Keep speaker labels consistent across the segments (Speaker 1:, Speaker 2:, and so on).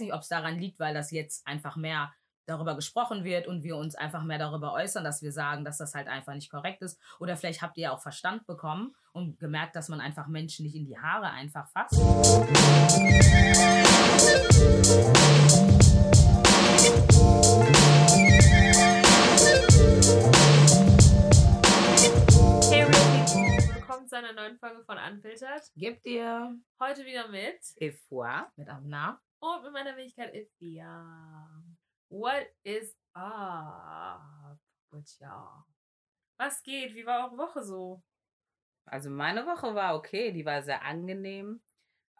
Speaker 1: nicht, ob es daran liegt, weil das jetzt einfach mehr darüber gesprochen wird und wir uns einfach mehr darüber äußern, dass wir sagen, dass das halt einfach nicht korrekt ist. Oder vielleicht habt ihr auch Verstand bekommen und gemerkt, dass man einfach Menschen nicht in die Haare einfach fasst.
Speaker 2: Hey Ricky, willkommen zu einer neuen Folge von Unfiltered.
Speaker 1: Gebt ihr
Speaker 2: Heute wieder mit
Speaker 1: Efua mit Amna?
Speaker 2: Und mit meiner Wenigkeit Ifia. What is up with y'all? Was geht? Wie war eure Woche so?
Speaker 3: Also meine Woche war okay, die war sehr angenehm.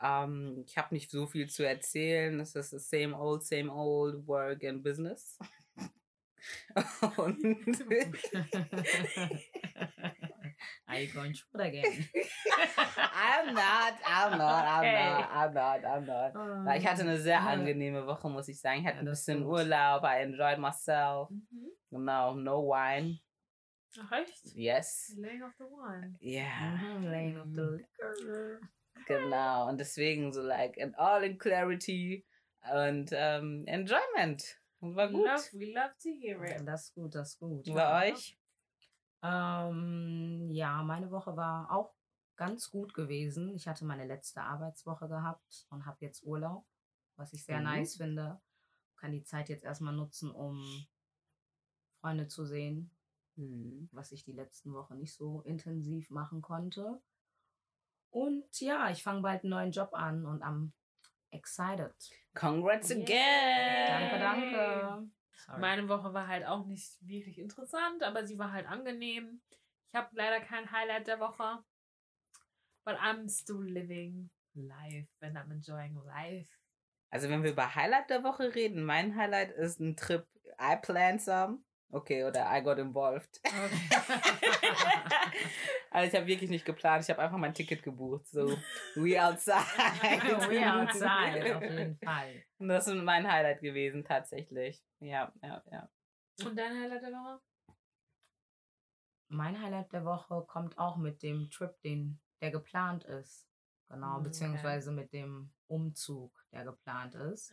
Speaker 3: Ähm, ich habe nicht so viel zu erzählen. Es ist das same old, same old work and business. Und
Speaker 1: Are you going shoot again?
Speaker 3: I'm not, I'm not, I'm not, I'm not, I'm not. Weil Ich hatte eine sehr angenehme Woche, muss ich sagen. Ich hatte
Speaker 1: Ja,
Speaker 3: ein bisschen. Urlaub, I enjoyed myself.
Speaker 2: Mhm.
Speaker 3: Genau, no wine.
Speaker 2: Ach echt?
Speaker 3: Yes.
Speaker 2: Laying of the Wine.
Speaker 3: Yeah.
Speaker 1: Mhm, Lane of the liquor.
Speaker 3: Genau. Und deswegen so like in all in clarity und ähm, enjoyment. Und war gut.
Speaker 2: Love, we love to hear it.
Speaker 1: Das ist gut, das ist gut.
Speaker 3: Bei euch?
Speaker 1: Ähm, ja, meine Woche war auch ganz gut gewesen. Ich hatte meine letzte Arbeitswoche gehabt und habe jetzt Urlaub, was ich sehr
Speaker 3: Mhm.
Speaker 1: nice finde. Kann die Zeit jetzt erstmal nutzen, um Freunde zu sehen,
Speaker 3: Hm.
Speaker 1: was ich die letzten Wochen nicht so intensiv machen konnte. Und ja, ich fange bald einen neuen Job an und am excited.
Speaker 3: Congrats
Speaker 2: Yay.
Speaker 3: again.
Speaker 1: Danke, danke. Sorry.
Speaker 2: Meine Woche war halt auch nicht wirklich interessant, aber sie war halt angenehm. Ich habe leider kein Highlight der Woche. But I'm still living life and I'm enjoying life.
Speaker 3: Also wenn wir über Highlight der Woche reden, mein Highlight ist ein Trip. I planned some. Okay, oder I got involved. also ich habe wirklich nicht geplant. Ich habe einfach mein Ticket gebucht. So, we outside.
Speaker 1: We outside, auf jeden Fall.
Speaker 3: Und das ist mein Highlight gewesen, tatsächlich. Ja, ja, ja.
Speaker 2: Und dein Highlight der Woche?
Speaker 1: Mein Highlight der Woche kommt auch mit dem Trip, den, der geplant ist. Genau,
Speaker 2: Mm,
Speaker 1: beziehungsweise mit dem Umzug, der geplant ist.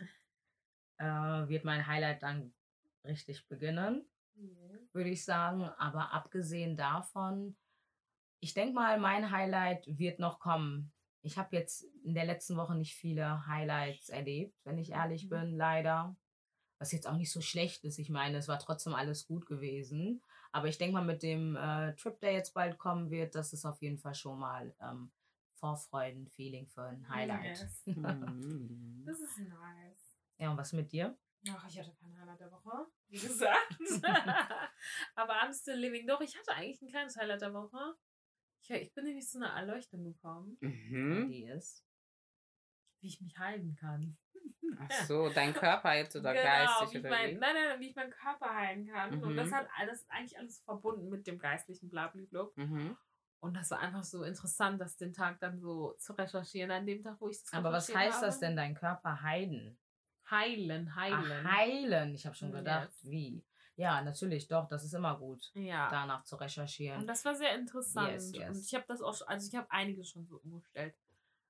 Speaker 1: Äh, wird mein Highlight dann richtig beginnen, würde ich sagen. Aber abgesehen davon, ich denke mal, mein Highlight wird noch kommen. Ich habe jetzt in der letzten Woche nicht viele Highlights erlebt, wenn ich ehrlich
Speaker 2: Mhm.
Speaker 1: bin, leider. Was jetzt auch nicht so schlecht ist. Ich meine, es war trotzdem alles gut gewesen. Aber ich denke mal, mit dem äh, Trip, der jetzt bald kommen wird, das ist auf jeden Fall schon mal ähm, Vorfreuden-Feeling für ein Highlight.
Speaker 2: Yes.
Speaker 3: Mhm.
Speaker 2: Das ist nice.
Speaker 1: Ja, und was mit dir?
Speaker 2: Ach, ich hatte kein Highlight der Woche, wie gesagt. Aber I'm still living. Doch, ich hatte eigentlich ein kleines Highlight der Woche. Ich, ich bin nämlich zu einer Erleuchtung gekommen,
Speaker 3: Mhm.
Speaker 1: Die ist.
Speaker 2: wie ich mich heilen kann.
Speaker 3: Ach so, dein Körper jetzt oder
Speaker 2: genau,
Speaker 3: geistig oder
Speaker 2: mein,
Speaker 3: wie?
Speaker 2: nein, nein, wie ich meinen Körper heilen kann. Und das
Speaker 3: Mhm.
Speaker 2: hat alles ist eigentlich alles verbunden mit dem geistlichen Blablabla.
Speaker 3: Mhm.
Speaker 2: Und das war einfach so interessant, das den Tag dann so zu recherchieren, an dem Tag, wo ich das
Speaker 1: Aber was heißt das
Speaker 2: habe.
Speaker 1: denn, dein Körper heilen?
Speaker 2: Heilen, heilen.
Speaker 1: Ach, heilen. Ich habe schon
Speaker 2: Yes.
Speaker 1: gedacht, wie. Ja, natürlich, doch, das ist immer gut,
Speaker 2: ja.
Speaker 1: danach zu recherchieren.
Speaker 2: Und das war sehr interessant.
Speaker 1: Yes, yes.
Speaker 2: Und ich habe das auch, also ich habe einiges schon so umgestellt.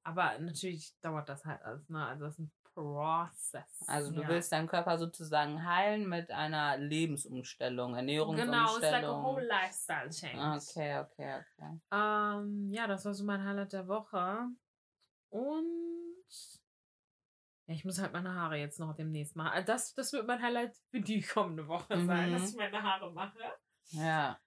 Speaker 2: Aber natürlich dauert das halt alles, ne? Also das ist ein Prozess.
Speaker 3: Also du
Speaker 1: Ja.
Speaker 3: willst deinen Körper sozusagen heilen mit einer Lebensumstellung,
Speaker 2: Genau, es ist like a
Speaker 3: Ernährungsumstellung.
Speaker 2: whole lifestyle change.
Speaker 3: okay, okay, okay.
Speaker 2: Ähm, ja, das war so mein Highlight der Woche. Und ja, ich muss halt meine Haare jetzt noch demnächst machen. Also das, das wird mein Highlight für die kommende Woche sein,
Speaker 3: Mhm.
Speaker 2: dass ich meine Haare mache.
Speaker 3: Ja.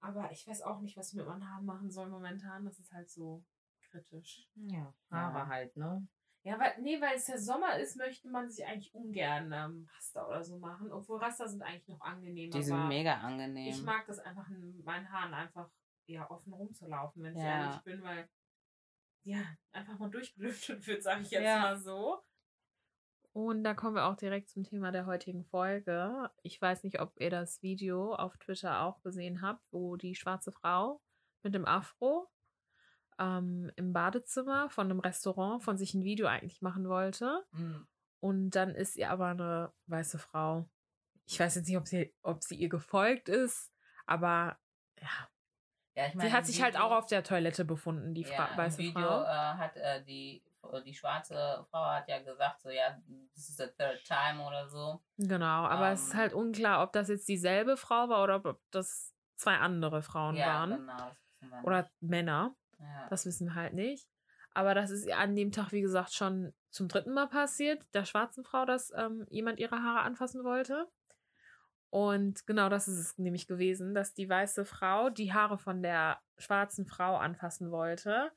Speaker 2: Aber ich weiß auch nicht, was ich mit meinen Haaren machen soll momentan. Das ist halt so kritisch.
Speaker 1: ja, Haare
Speaker 3: Ja.
Speaker 1: halt, ne?
Speaker 2: Ja, weil, nee, weil es ja Sommer ist, möchte man sich eigentlich ungern ähm, Raster oder so machen. Obwohl Raster sind eigentlich noch angenehmer.
Speaker 3: Die sind mega angenehm.
Speaker 2: Ich mag das einfach, in meinen Haaren einfach ja, offen rumzulaufen, wenn ich
Speaker 3: Ja.
Speaker 2: ehrlich bin, weil ja, einfach mal durchgelüftet wird, sage ich jetzt
Speaker 3: Ja.
Speaker 2: mal so. Und da kommen wir auch direkt zum Thema der heutigen Folge. Ich weiß nicht, ob ihr das Video auf Twitter auch gesehen habt, wo die schwarze Frau mit dem Afro ähm, im Badezimmer von einem Restaurant von sich ein Video eigentlich machen wollte.
Speaker 1: Mhm.
Speaker 2: Und dann ist ihr aber eine weiße Frau. Ich weiß jetzt nicht, ob sie, ob sie ihr gefolgt ist, aber ja,
Speaker 3: Ja, ich
Speaker 2: sie hat sich halt auch auf der Toilette befunden, die Fra
Speaker 3: ja,
Speaker 2: weiße
Speaker 3: im Video
Speaker 2: Frau.
Speaker 3: äh, hat äh, die die schwarze Frau hat ja gesagt, so ja, this is the third time oder so.
Speaker 2: Genau, aber es ist
Speaker 3: Ähm.
Speaker 2: halt unklar, ob das jetzt dieselbe Frau war oder ob das zwei andere Frauen
Speaker 3: ja,
Speaker 2: waren.
Speaker 3: genau. das wissen wir
Speaker 2: Oder. Männer.
Speaker 3: ja.
Speaker 2: Das wissen wir halt nicht. Aber das ist an dem Tag, wie gesagt, schon zum dritten Mal passiert, der schwarzen Frau, dass ähm, jemand ihre Haare anfassen wollte. Und genau das ist es nämlich gewesen, dass die weiße Frau die Haare von der schwarzen Frau anfassen wollte.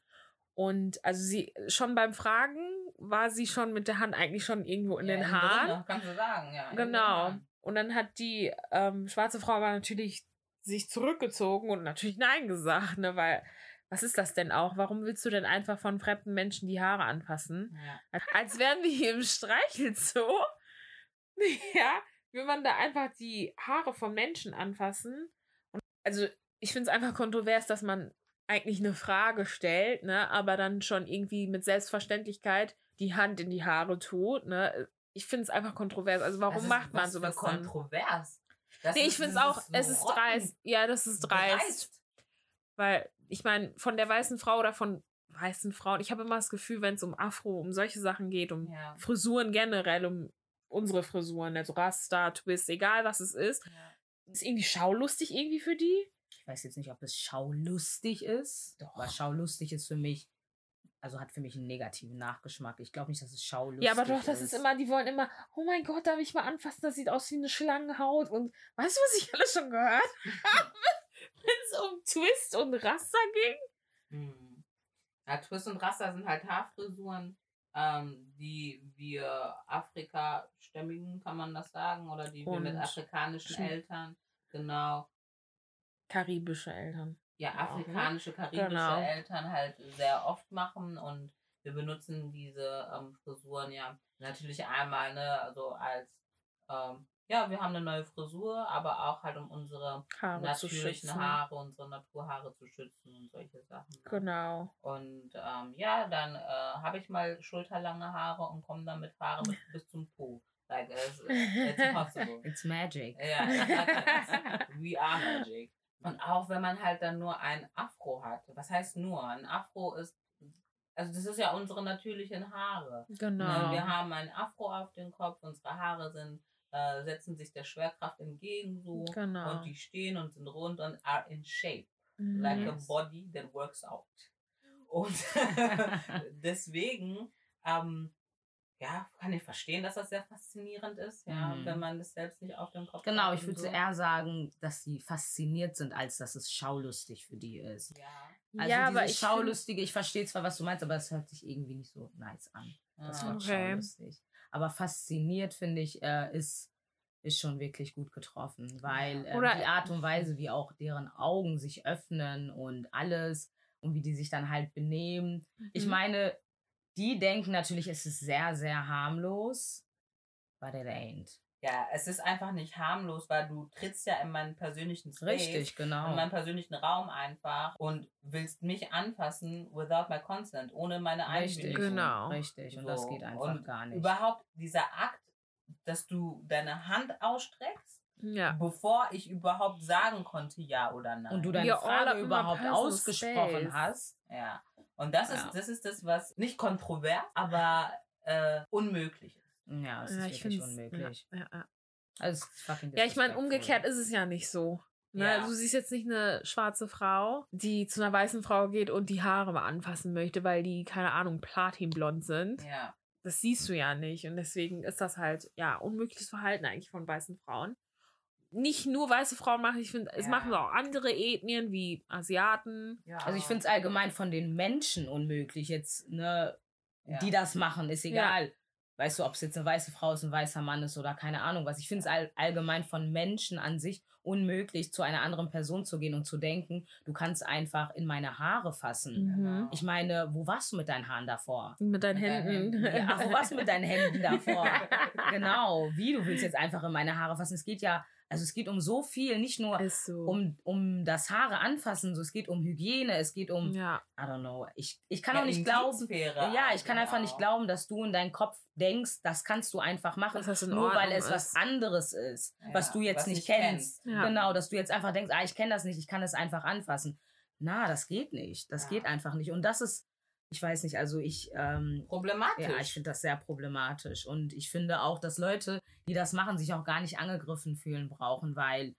Speaker 2: Und also sie schon beim Fragen war sie schon mit der Hand eigentlich schon irgendwo in
Speaker 3: ja,
Speaker 2: den Haaren.
Speaker 3: drinne, kannst du sagen, ja.
Speaker 2: Genau.
Speaker 3: drin.
Speaker 2: Und dann hat die ähm, schwarze Frau aber natürlich sich zurückgezogen und natürlich Nein gesagt, ne? Weil, was ist das denn auch? Warum willst du denn einfach von fremden Menschen die Haare anfassen?
Speaker 3: Ja.
Speaker 2: Als wären wir hier im Streichelzoo. ja, will man da einfach die Haare von Menschen anfassen. Und also, ich finde es einfach kontrovers, dass man eigentlich eine Frage stellt, ne, aber dann schon irgendwie mit Selbstverständlichkeit die Hand in die Haare tut, ne. Ich finde es einfach kontrovers. Also warum
Speaker 3: ist
Speaker 2: macht man sowas dann?
Speaker 3: kontrovers. Das
Speaker 2: Nee,
Speaker 3: ist-
Speaker 2: ich finde es auch, es ist dreist. Ja, das ist dreist.
Speaker 3: dreist.
Speaker 2: Weil, ich meine, von der weißen Frau oder von weißen Frauen, ich habe immer das Gefühl, wenn es um Afro, um solche Sachen geht, um
Speaker 3: Ja.
Speaker 2: Frisuren generell, um unsere Frisuren, also Rasta, Twist, egal was es ist,
Speaker 3: Ja.
Speaker 2: ist irgendwie schaulustig irgendwie für die.
Speaker 1: Ich weiß jetzt nicht, ob es schaulustig ist.
Speaker 2: Doch.
Speaker 1: Aber schaulustig ist für mich, also hat für mich einen negativen Nachgeschmack. Ich glaube nicht, dass es schaulustig
Speaker 2: ja, aber doch, das ist immer, die wollen immer, oh mein Gott, darf ich mal anfassen, das sieht aus wie eine Schlangenhaut und weißt du, was ich alles schon gehört habe? Wenn es um Twist und Rasta ging.
Speaker 3: Mhm. Ja, Twist und Rasta sind halt Haarfrisuren, ähm, die wir Afrika-stämmigen, kann man das sagen, oder die wir mit
Speaker 2: Und
Speaker 3: afrikanischen Eltern, genau,
Speaker 2: Karibische Eltern.
Speaker 3: ja,
Speaker 2: Ja,
Speaker 3: afrikanische, karibische
Speaker 2: Genau.
Speaker 3: Eltern halt sehr oft machen und wir benutzen diese ähm, Frisuren ja natürlich einmal, ne, also als, ähm, ja, wir haben eine neue Frisur, aber auch halt um unsere
Speaker 2: Haare
Speaker 3: natürlichen. Haare, unsere Naturhaare zu schützen und solche Sachen. ne?
Speaker 2: Genau.
Speaker 3: Und ähm, ja, dann äh, habe ich mal schulterlange Haare und komme dann mit Haare bis, bis zum Po. Like, it's, it's possible.
Speaker 1: It's magic.
Speaker 3: Ja, it's- we are magic. Und auch wenn man halt dann nur ein Afro hat. Was heißt nur? Ein Afro ist, also das ist ja unsere natürlichen Haare. Ne,
Speaker 2: Genau.
Speaker 3: Wir haben ein Afro auf dem Kopf, unsere Haare sind, äh, setzen sich der Schwerkraft entgegen so.
Speaker 2: Genau.
Speaker 3: Und die stehen und sind rund und are in shape like
Speaker 2: Mhm.
Speaker 3: a body that works out. Und deswegen, ähm, ja, kann ich verstehen, dass das sehr faszinierend ist, ja,
Speaker 1: Mhm.
Speaker 3: wenn man das selbst nicht auf dem Kopf
Speaker 1: Genau,
Speaker 3: hat
Speaker 1: ich würde
Speaker 3: so.
Speaker 1: eher sagen, dass sie fasziniert sind, als dass es schaulustig für die ist.
Speaker 3: Ja,
Speaker 1: Also
Speaker 2: ja, aber ich
Speaker 1: Schaulustige, ich verstehe zwar, was du meinst, aber es hört sich irgendwie nicht so nice an. Das
Speaker 3: ja.
Speaker 1: Wort
Speaker 2: Okay.
Speaker 1: schaulustig. Aber fasziniert, finde ich, äh, ist, ist schon wirklich gut getroffen, weil äh,
Speaker 2: Oder-
Speaker 1: die Art und Weise, wie auch deren Augen sich öffnen und alles und wie die sich dann halt benehmen. Ich
Speaker 2: Mhm.
Speaker 1: meine, die denken natürlich, es ist sehr, sehr harmlos, but it ain't.
Speaker 3: ja, es ist einfach nicht harmlos, weil du trittst ja in meinen persönlichen Space,
Speaker 1: Richtig, genau.
Speaker 3: in meinen persönlichen Raum einfach und willst mich anfassen without my consent, ohne meine
Speaker 1: Richtig,
Speaker 3: Einwilligung.
Speaker 2: Genau.
Speaker 1: Richtig, und das
Speaker 3: So,
Speaker 1: geht einfach
Speaker 3: und
Speaker 1: gar nicht.
Speaker 3: Überhaupt dieser Akt, dass du deine Hand ausstreckst,
Speaker 2: Ja.
Speaker 3: bevor ich überhaupt sagen konnte, ja oder nein.
Speaker 1: und du deine Frage überhaupt ausgesprochen
Speaker 2: space.
Speaker 1: hast.
Speaker 3: Ja. Und das
Speaker 1: Ja.
Speaker 3: ist, das ist das, was nicht kontrovers, aber äh, unmöglich ist.
Speaker 1: Ja, es
Speaker 2: ja,
Speaker 1: ist
Speaker 2: ich
Speaker 1: wirklich
Speaker 2: finde
Speaker 1: unmöglich.
Speaker 2: Ja, ja, ja.
Speaker 1: Also, es ist fucking
Speaker 2: ja, ich meine, umgekehrt ist es ja nicht so. Ne?
Speaker 3: Ja.
Speaker 2: Du siehst jetzt nicht eine schwarze Frau, die zu einer weißen Frau geht und die Haare mal anfassen möchte, weil die, keine Ahnung, platinblond sind.
Speaker 3: Ja.
Speaker 2: Das siehst du ja nicht. Und deswegen ist das halt, ja, unmögliches Verhalten eigentlich von weißen Frauen. Nicht nur weiße Frauen machen, ich finde, es
Speaker 3: Ja.
Speaker 2: machen auch andere Ethnien wie Asiaten.
Speaker 3: ja.
Speaker 1: Also ich finde es allgemein von den Menschen unmöglich jetzt, ne,
Speaker 3: Ja.
Speaker 1: die das machen, ist egal. Weißt du, ob es jetzt eine weiße Frau ist, ein weißer Mann ist oder keine Ahnung was. Ich finde es all, allgemein von Menschen an sich unmöglich, zu einer anderen Person zu gehen und zu denken, du kannst einfach in meine Haare fassen.
Speaker 3: Genau.
Speaker 1: Ich meine, wo warst du mit deinen Haaren davor?
Speaker 2: Mit deinen
Speaker 3: deinen
Speaker 2: Händen.
Speaker 3: Händen.
Speaker 1: Ja, wo warst du mit deinen Händen davor? genau, wie du willst jetzt einfach in meine Haare fassen. Es geht ja, also es geht um so viel, nicht nur
Speaker 2: so.
Speaker 1: um, um das Haare anfassen, so es geht um Hygiene, es geht um,
Speaker 2: ja.
Speaker 1: I don't know, ich, ich kann
Speaker 3: Ja,
Speaker 1: auch nicht glauben, ja, ich kann einfach nicht
Speaker 3: genau.
Speaker 1: glauben, dass du in deinen Kopf denkst, das kannst du einfach machen, nur weil es was
Speaker 2: ist.
Speaker 1: anderes ist, was
Speaker 3: Ja,
Speaker 1: du jetzt
Speaker 3: was
Speaker 1: nicht
Speaker 3: nicht
Speaker 1: kennst.
Speaker 2: kennst. Ja.
Speaker 1: Genau, dass du jetzt einfach denkst, ah, ich kenne das nicht, ich kann es einfach anfassen. Na, das geht nicht. Das
Speaker 3: Ja.
Speaker 1: geht einfach nicht. Und das ist ich weiß nicht, also ich. Ähm,
Speaker 3: Problematisch.
Speaker 1: Ja, ich finde das sehr problematisch. Und ich finde auch, dass Leute, die das machen, sich auch gar nicht angegriffen fühlen brauchen, weil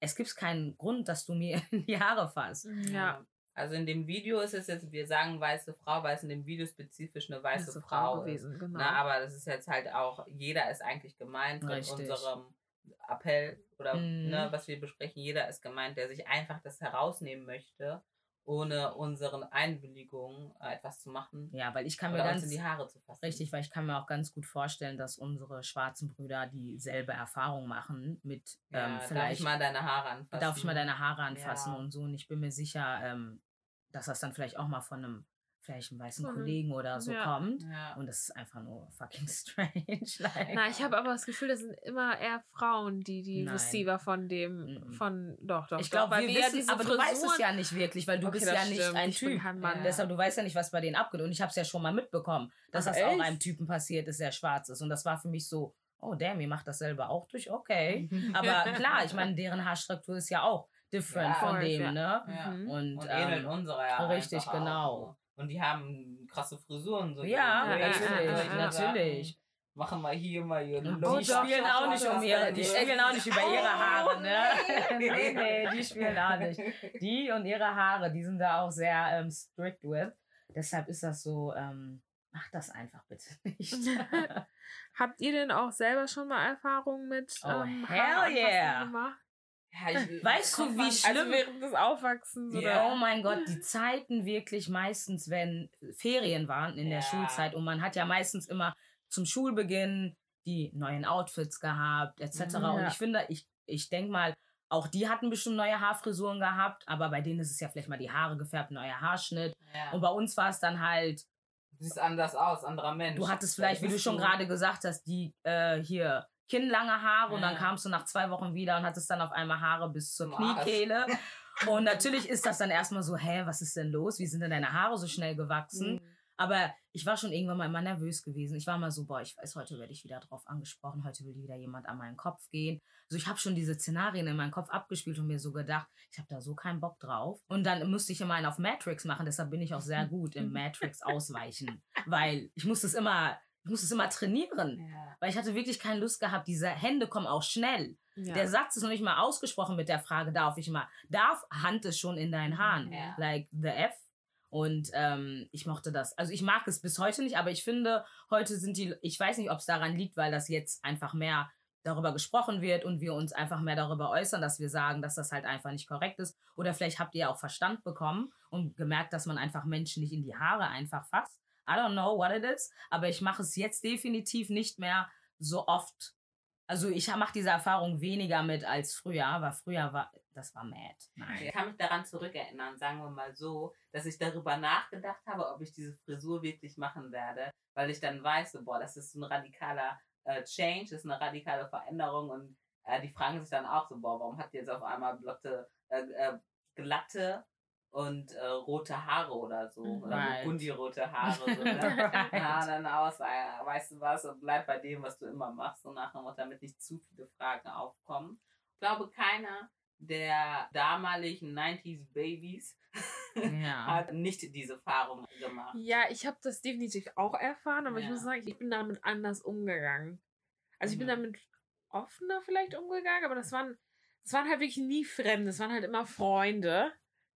Speaker 1: es gibt keinen Grund, dass du mir in die Haare fasst.
Speaker 2: Ja.
Speaker 3: Also in dem Video ist es jetzt, wir sagen weiße Frau, weil es in dem Video spezifisch eine weiße
Speaker 2: Weiße
Speaker 3: Frau,
Speaker 2: Frau gewesen,
Speaker 3: ist.
Speaker 2: genau.
Speaker 3: Na, aber das ist jetzt halt auch, jeder ist eigentlich gemeint in
Speaker 1: Richtig.
Speaker 3: unserem Appell oder
Speaker 1: Mhm.
Speaker 3: ne, was wir besprechen, jeder ist gemeint, der sich einfach das herausnehmen möchte, ohne unseren Einwilligung äh, etwas zu machen
Speaker 1: Ja, weil ich kann mir ganz.
Speaker 3: in die Haare zu fassen.
Speaker 1: Richtig, weil ich kann mir auch ganz gut vorstellen, dass unsere schwarzen Brüder dieselbe Erfahrung machen mit
Speaker 3: Ja,
Speaker 1: ähm,
Speaker 3: darf ich
Speaker 1: vielleicht.
Speaker 3: mal deine Haare anfassen?
Speaker 1: darf ich mal deine Haare anfassen
Speaker 3: Ja.
Speaker 1: und so. Und ich bin mir sicher, ähm, dass das dann vielleicht auch mal von einem, vielleicht einem weißen
Speaker 2: einem-
Speaker 1: Kollegen oder so
Speaker 2: ja.
Speaker 1: kommt.
Speaker 3: Ja.
Speaker 1: Und das ist einfach nur fucking strange. like.
Speaker 2: Na, ich habe aber das Gefühl, das sind immer eher Frauen, die die
Speaker 1: Nein.
Speaker 2: Receiver von dem,
Speaker 1: Mhm.
Speaker 2: von, doch, doch.
Speaker 1: Ich glaube,
Speaker 2: weil
Speaker 1: wir wissen,
Speaker 2: diese
Speaker 1: aber du weißt es
Speaker 2: Frisuren-
Speaker 1: ja nicht wirklich, weil du
Speaker 2: Okay,
Speaker 1: bist ja nicht
Speaker 2: stimmt,
Speaker 1: ein
Speaker 2: ich
Speaker 1: Typ.
Speaker 2: kein Mann.
Speaker 3: Ja.
Speaker 1: Deshalb, du weißt ja nicht, was bei denen abgeht. Und ich habe es ja schon mal mitbekommen, dass
Speaker 2: Ach,
Speaker 1: das auch einem Typen passiert ist, der schwarz ist. Und das war für mich so, oh damn, ihr macht das selber auch durch, okay. Aber klar, ich meine, deren Haarstruktur ist ja auch different
Speaker 3: Ja.
Speaker 1: von dem,
Speaker 2: ja.
Speaker 1: ne?
Speaker 3: Ja.
Speaker 2: Mhm.
Speaker 1: Und,
Speaker 3: Und ähnelt
Speaker 1: ähm,
Speaker 3: unserer ja.
Speaker 1: richtig,
Speaker 3: auch
Speaker 1: genau.
Speaker 3: so. Und die haben krasse Frisuren. So
Speaker 1: ja, natürlich, natürlich.
Speaker 3: Machen wir hier mal hier.
Speaker 2: Oh,
Speaker 1: die spielen auch nicht um ihre, die spielen auch nicht über ihre Haare, ne?
Speaker 3: Oh.
Speaker 1: nee, nee, die spielen auch nicht. Die und ihre Haare, die sind da auch sehr ähm, strict with. Deshalb ist das so, ähm, mach das einfach bitte nicht.
Speaker 2: Habt ihr denn auch selber schon mal Erfahrungen mit
Speaker 1: Oh,
Speaker 2: ähm,
Speaker 1: hell yeah.
Speaker 2: gemacht?
Speaker 3: Ja, ich-
Speaker 1: Weißt du, wie
Speaker 3: man-
Speaker 1: schlimm-
Speaker 2: Also während des Aufwachsens
Speaker 3: Ja.
Speaker 2: oder?
Speaker 1: Oh mein Gott, die Zeiten wirklich meistens, wenn Ferien waren in der
Speaker 3: Ja.
Speaker 1: Schulzeit und man hat ja meistens immer zum Schulbeginn die neuen Outfits gehabt, etc.
Speaker 3: Mhm,
Speaker 1: Und
Speaker 2: ja.
Speaker 1: ich finde, ich, ich denke mal, auch die hatten bestimmt neue Haarfrisuren gehabt, aber bei denen ist es ja vielleicht mal die Haare gefärbt, neuer Haarschnitt.
Speaker 3: Ja.
Speaker 1: Und bei uns war es dann halt,
Speaker 3: Du siehst anders aus, anderer Mensch.
Speaker 1: du hattest vielleicht, wie du schon gerade gesagt hast, die äh, hier kinnlange Haare und dann
Speaker 3: Ja.
Speaker 1: kamst du nach zwei Wochen wieder und hattest dann auf einmal Haare bis zur. Kniekehle. Und natürlich ist das dann erstmal so, hä, was ist denn los? Wie sind denn deine Haare so schnell gewachsen?
Speaker 3: Mhm.
Speaker 1: Aber ich war schon irgendwann mal immer nervös gewesen. Ich war mal so, boah, ich weiß, heute werde ich wieder drauf angesprochen, heute will wieder jemand an meinen Kopf gehen. Also ich habe schon diese Szenarien in meinem Kopf abgespielt und mir so gedacht, ich habe da so keinen Bock drauf. Und dann musste ich immer einen auf Matrix machen, deshalb bin ich auch sehr gut im Matrix ausweichen. Weil ich musste es immer, ich musste es immer trainieren.
Speaker 3: Ja.
Speaker 1: Weil ich hatte wirklich keine Lust gehabt, diese Hände kommen auch schnell.
Speaker 2: Ja.
Speaker 1: Der Satz ist noch nicht mal ausgesprochen mit der Frage, darf ich mal? Darf Hand ist schon in deinen Haaren?
Speaker 3: Ja.
Speaker 1: Like the F. Und ähm, ich mochte das. Also ich mag es bis heute nicht, aber ich finde, heute sind die, ich weiß nicht, ob es daran liegt, weil das jetzt einfach mehr darüber gesprochen wird und wir uns einfach mehr darüber äußern, dass wir sagen, dass das halt einfach nicht korrekt ist. Oder vielleicht habt ihr auch Verstand bekommen und gemerkt, dass man einfach Menschen nicht in die Haare einfach fasst. I don't know what it is, aber ich mache es jetzt definitiv nicht mehr so oft. Also ich mache diese Erfahrung weniger mit als früher, aber früher war, das war mad. Nein.
Speaker 3: Ich kann mich daran zurückerinnern, sagen wir mal so, dass ich darüber nachgedacht habe, ob ich diese Frisur wirklich machen werde, weil ich dann weiß, so, boah, das ist ein radikaler äh, Change, das ist eine radikale Veränderung und äh, die fragen sich dann auch so, boah, warum hat die jetzt auf einmal blotte, äh, äh, glatte und äh, rote Haare oder so, oder
Speaker 1: Right.
Speaker 3: bundirote Haare. So, ne? Ja, dann aus, äh, weißt du was, und bleib bei dem, was du immer machst, so nach dem Motto, damit nicht zu viele Fragen aufkommen. Ich glaube, keiner der damaligen 90s Babys
Speaker 1: Ja.
Speaker 3: hat nicht diese Erfahrung gemacht.
Speaker 2: Ja, ich habe das definitiv auch erfahren, aber ich
Speaker 3: Ja.
Speaker 2: muss sagen, ich bin damit anders umgegangen. Also ich bin
Speaker 3: Mhm.
Speaker 2: damit offener vielleicht umgegangen, aber das waren, das waren halt wirklich nie Fremde, das waren halt immer Freunde,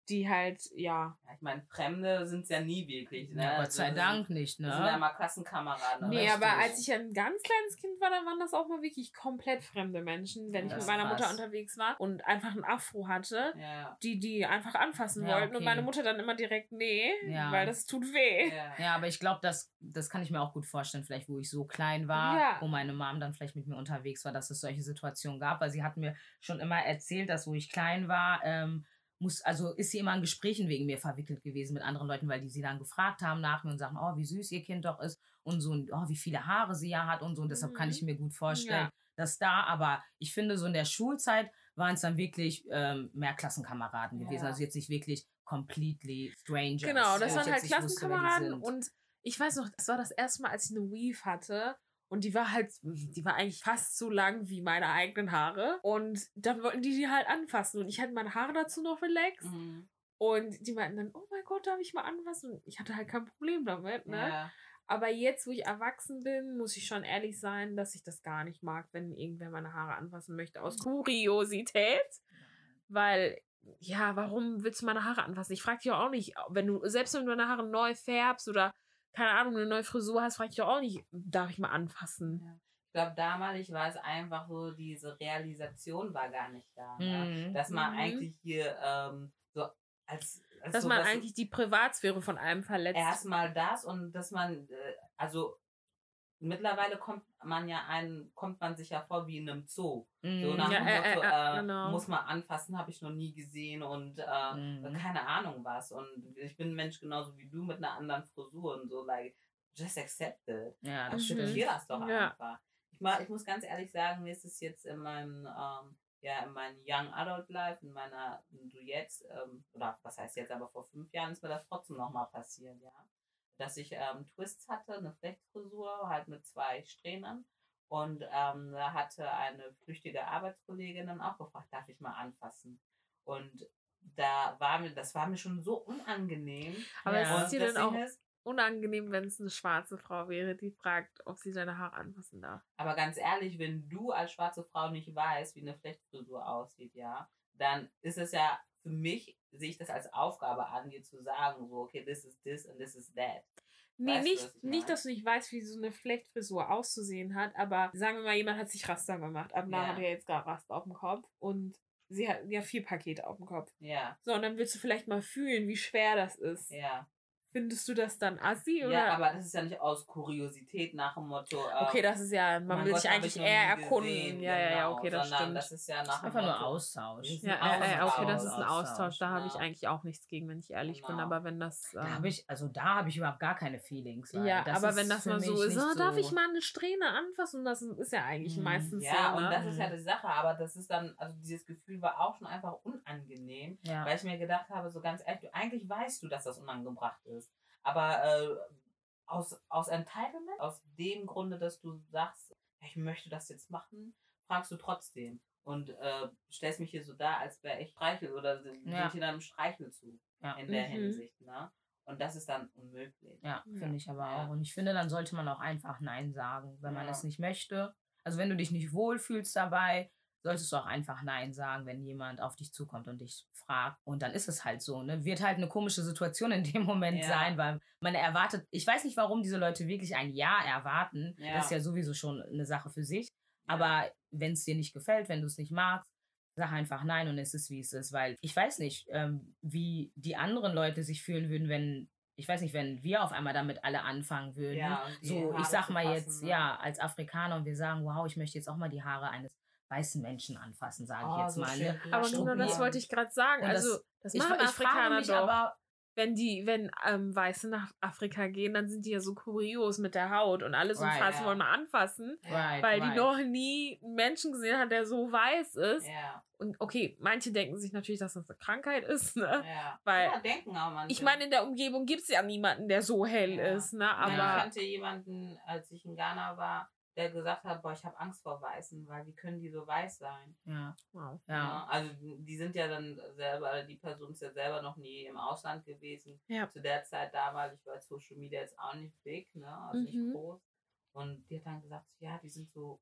Speaker 2: die halt, ja.
Speaker 3: Ja, ich meine, Fremde sind es ja nie wirklich. Ne?
Speaker 1: Ja, Gott sei
Speaker 3: Also,
Speaker 1: Dank nicht,
Speaker 3: Das sind ja
Speaker 1: ne?
Speaker 3: mal Klassenkameraden.
Speaker 2: Nee,
Speaker 3: oder
Speaker 2: aber als ich ein ganz kleines Kind war, dann waren das auch mal wirklich komplett fremde Menschen, wenn ich
Speaker 1: Das
Speaker 2: mit meiner Mutter
Speaker 1: krass.
Speaker 2: unterwegs war und einfach ein Afro hatte,
Speaker 3: Ja,
Speaker 2: die die einfach anfassen
Speaker 1: Ja,
Speaker 2: wollten und
Speaker 1: okay.
Speaker 2: meine Mutter dann immer direkt, nee,
Speaker 1: Ja.
Speaker 2: weil das tut weh.
Speaker 3: ja.
Speaker 1: Ja, aber ich glaube, das, das kann ich mir auch gut vorstellen, vielleicht wo ich so klein war,
Speaker 2: Ja.
Speaker 1: wo meine Mom dann vielleicht mit mir unterwegs war, dass es solche Situationen gab, weil sie hat mir schon immer erzählt, dass wo ich klein war, ähm, muss, also ist sie immer in Gesprächen wegen mir verwickelt gewesen mit anderen Leuten, weil die sie dann gefragt haben nach mir und sagen, oh, wie süß ihr Kind doch ist und so, und, oh, wie viele Haare sie ja hat und so. Und deshalb kann
Speaker 2: Mhm.
Speaker 1: ich mir gut vorstellen,
Speaker 2: Ja.
Speaker 1: dass da, aber ich finde, so in der Schulzeit waren es dann wirklich ähm, mehr Klassenkameraden gewesen.
Speaker 3: Ja.
Speaker 1: Also jetzt nicht wirklich completely strangers.
Speaker 2: Genau, das
Speaker 1: ich
Speaker 2: waren halt
Speaker 1: wusste,
Speaker 2: Klassenkameraden
Speaker 1: sind.
Speaker 2: und ich weiß noch, das war das erste Mal, als ich eine Weave hatte und die war halt, die war eigentlich fast so lang wie meine eigenen Haare und dann wollten die die halt anfassen und ich hatte meine Haare dazu noch relaxed
Speaker 3: Mhm.
Speaker 2: Und die meinten dann, oh mein Gott, darf ich mal anfassen? Ich hatte halt kein Problem damit, ne?
Speaker 3: Ja.
Speaker 2: Aber jetzt, wo ich erwachsen bin, muss ich schon ehrlich sein, dass ich das gar nicht mag, wenn irgendwer meine Haare anfassen möchte aus Kuriosität. Weil, ja, warum willst du meine Haare anfassen? Ich frage dich auch nicht, wenn du, selbst wenn du deine Haare neu färbst oder, keine Ahnung, eine neue Frisur hast, frage ich dich auch nicht, darf ich mal anfassen?
Speaker 3: Ja. Ich glaube, damals war es einfach so, diese Realisation war gar nicht da. Ne?
Speaker 1: Mhm.
Speaker 3: Dass man
Speaker 2: Mhm.
Speaker 3: eigentlich hier ähm, so als, als
Speaker 2: Dass
Speaker 3: so,
Speaker 2: man
Speaker 3: dass
Speaker 2: eigentlich die Privatsphäre von einem verletzt.
Speaker 3: erstmal das und dass man, äh, also mittlerweile kommt man ja ein, kommt man sich ja vor wie in einem Zoo. So
Speaker 1: Mhm.
Speaker 3: nach
Speaker 2: Ja,
Speaker 3: dem
Speaker 2: äh,
Speaker 3: Motto,
Speaker 2: äh, äh,
Speaker 3: äh,
Speaker 2: genau.
Speaker 3: muss man anfassen, habe ich noch nie gesehen und äh,
Speaker 1: Mhm.
Speaker 3: keine Ahnung was. Und ich bin ein Mensch genauso wie du mit einer anderen Frisur und so, like, just accept it.
Speaker 1: Ja, das
Speaker 2: Mhm.
Speaker 1: stimmt.
Speaker 3: Akzeptier das doch
Speaker 2: Ja.
Speaker 3: einfach. Ich, mal, ich muss ganz ehrlich sagen, mir ist es jetzt in meinem, ähm, ja, in meinem Young Adult Life, in meiner, du jetzt, ähm, oder was heißt jetzt, aber vor fünf Jahren ist mir das trotzdem nochmal passiert, ja. Dass ich ähm, Twists hatte, eine Flechtfrisur, halt mit zwei Strähnen. Und ähm, da hatte eine flüchtige Arbeitskollegin dann auch gefragt, darf ich mal anfassen? Und da war mir, das war mir schon so unangenehm.
Speaker 2: Aber
Speaker 1: Ja.
Speaker 2: es ist dir dann auch
Speaker 3: ist,
Speaker 2: unangenehm, wenn es eine schwarze Frau wäre, die fragt, ob sie deine Haare anfassen darf.
Speaker 3: Aber ganz ehrlich, wenn du als schwarze Frau nicht weißt, wie eine Flechtfrisur aussieht, ja, dann ist es ja für mich, sehe ich das als Aufgabe an, dir zu sagen, so, okay, this is this and this is that.
Speaker 2: Nee,
Speaker 3: Weißt du,
Speaker 2: nicht,
Speaker 3: ich
Speaker 2: nicht, dass du nicht weißt, wie so eine Flechtfrisur auszusehen hat, aber sagen wir mal, jemand hat sich Raster gemacht. Abna
Speaker 3: Ja.
Speaker 2: hat ja jetzt gerade Raster auf dem Kopf und sie hat ja vier Pakete auf dem Kopf.
Speaker 3: Ja,
Speaker 2: So, und dann willst du vielleicht mal fühlen, wie schwer das ist.
Speaker 3: ja.
Speaker 2: Findest du das dann assi oder?
Speaker 3: Ja, aber das ist ja nicht aus Kuriosität nach dem Motto. ähm,
Speaker 2: okay, das ist ja, man will
Speaker 3: Gott,
Speaker 2: sich eigentlich eher erkunden.
Speaker 3: gesehen,
Speaker 2: ja, ja, ja,
Speaker 3: genau,
Speaker 2: okay, das
Speaker 3: sondern
Speaker 2: stimmt.
Speaker 3: Das ist ja nach
Speaker 1: Einfach nur Austausch.
Speaker 3: Das ist
Speaker 2: ja, äh, äh, okay, das ist ein
Speaker 1: Austausch,
Speaker 2: Austausch. Da habe ich
Speaker 3: ja.
Speaker 2: eigentlich auch nichts gegen, wenn ich ehrlich bin.
Speaker 3: Genau.
Speaker 2: Aber wenn das.
Speaker 1: Da
Speaker 2: ähm,
Speaker 1: habe ich, also da habe ich überhaupt gar keine Feelings. weil
Speaker 2: ja,
Speaker 1: das
Speaker 2: aber
Speaker 1: ist
Speaker 2: wenn das mal so ist, oh, darf
Speaker 1: so-
Speaker 2: ich mal eine Strähne anfassen? Das ist ja eigentlich
Speaker 1: Mhm.
Speaker 2: meistens
Speaker 3: Ja,
Speaker 2: so.
Speaker 3: und
Speaker 2: Ne?
Speaker 3: das ist ja
Speaker 1: Mhm.
Speaker 3: die Sache, aber das ist dann, also dieses Gefühl war auch schon einfach unangenehm.
Speaker 1: Ja.
Speaker 3: Weil ich mir gedacht habe, so ganz ehrlich, du, eigentlich weißt du, dass das unangebracht ist. Aber äh, aus, aus Entitlement, aus dem Grunde, dass du sagst, ich möchte das jetzt machen, fragst du trotzdem. Und äh, stellst mich hier so dar, als wäre ich Streichel oder sind
Speaker 1: Ja.
Speaker 3: hier dann im Streichelzug
Speaker 1: Ja.
Speaker 3: in der
Speaker 2: Mhm.
Speaker 3: Hinsicht. Ne? Und das ist dann unmöglich.
Speaker 1: Ja,
Speaker 2: Ja.
Speaker 1: finde ich aber
Speaker 3: Ja.
Speaker 1: auch. Und ich finde, dann sollte man auch einfach Nein sagen, wenn man es nicht möchte. Also wenn du dich nicht wohlfühlst dabei, solltest du auch einfach Nein sagen, wenn jemand auf dich zukommt und dich fragt. Und dann ist es halt so, ne? Wird halt eine komische Situation in dem Moment
Speaker 3: Ja.
Speaker 1: sein, weil man erwartet, ich weiß nicht, warum diese Leute wirklich ein Ja erwarten.
Speaker 3: Ja.
Speaker 1: Das ist ja sowieso schon eine Sache für sich. Aber wenn es dir nicht gefällt, wenn du es nicht magst, sag einfach nein und es ist, wie es ist. Weil ich weiß nicht, ähm, wie die anderen Leute sich fühlen würden, wenn, ich weiß nicht, wenn wir auf einmal damit alle anfangen würden.
Speaker 3: Ja,
Speaker 1: so, ich sag mal
Speaker 3: fassen,
Speaker 1: jetzt,
Speaker 3: ne?
Speaker 1: ja, als Afrikaner und wir sagen, wow, ich möchte jetzt auch mal die Haare eines weißen Menschen anfassen, sage ich
Speaker 3: Oh,
Speaker 1: jetzt
Speaker 3: so
Speaker 1: mal. Ne?
Speaker 2: Aber genau das wollte ich gerade sagen.
Speaker 1: Und das-
Speaker 2: also, das
Speaker 1: Ich,
Speaker 2: machen
Speaker 1: ich
Speaker 2: Afrikaner
Speaker 1: mich
Speaker 2: doch.
Speaker 1: aber,
Speaker 2: wenn die, wenn ähm, Weiße nach Afrika gehen, dann sind die ja so kurios mit der Haut und alles
Speaker 1: Right,
Speaker 2: umfassen
Speaker 3: ja.
Speaker 2: wollen mal anfassen,
Speaker 1: right,
Speaker 2: weil
Speaker 1: right.
Speaker 2: die noch nie einen Menschen gesehen hat, der so weiß ist.
Speaker 3: Ja,
Speaker 2: Und okay, manche denken sich natürlich, dass das eine Krankheit ist, ne?
Speaker 3: ja.
Speaker 2: Weil
Speaker 3: ja, denken auch manche.
Speaker 2: ich meine, in der Umgebung gibt es ja niemanden, der so hell
Speaker 3: Ja.
Speaker 2: ist, ne?
Speaker 3: Ja, ich
Speaker 2: Aber
Speaker 3: kannte jemanden, als ich in Ghana war, der gesagt hat, boah, ich habe Angst vor Weißen, weil wie können die so weiß sein?
Speaker 1: Ja,
Speaker 2: wow.
Speaker 1: ja.
Speaker 3: Ja, also die sind ja dann selber, die Person ist ja selber noch nie im Ausland gewesen.
Speaker 2: Ja.
Speaker 3: Zu der Zeit damals, ich war Social Media jetzt auch nicht big, ne? Also
Speaker 2: Mhm.
Speaker 3: nicht groß. Und die hat dann gesagt, ja, die sind so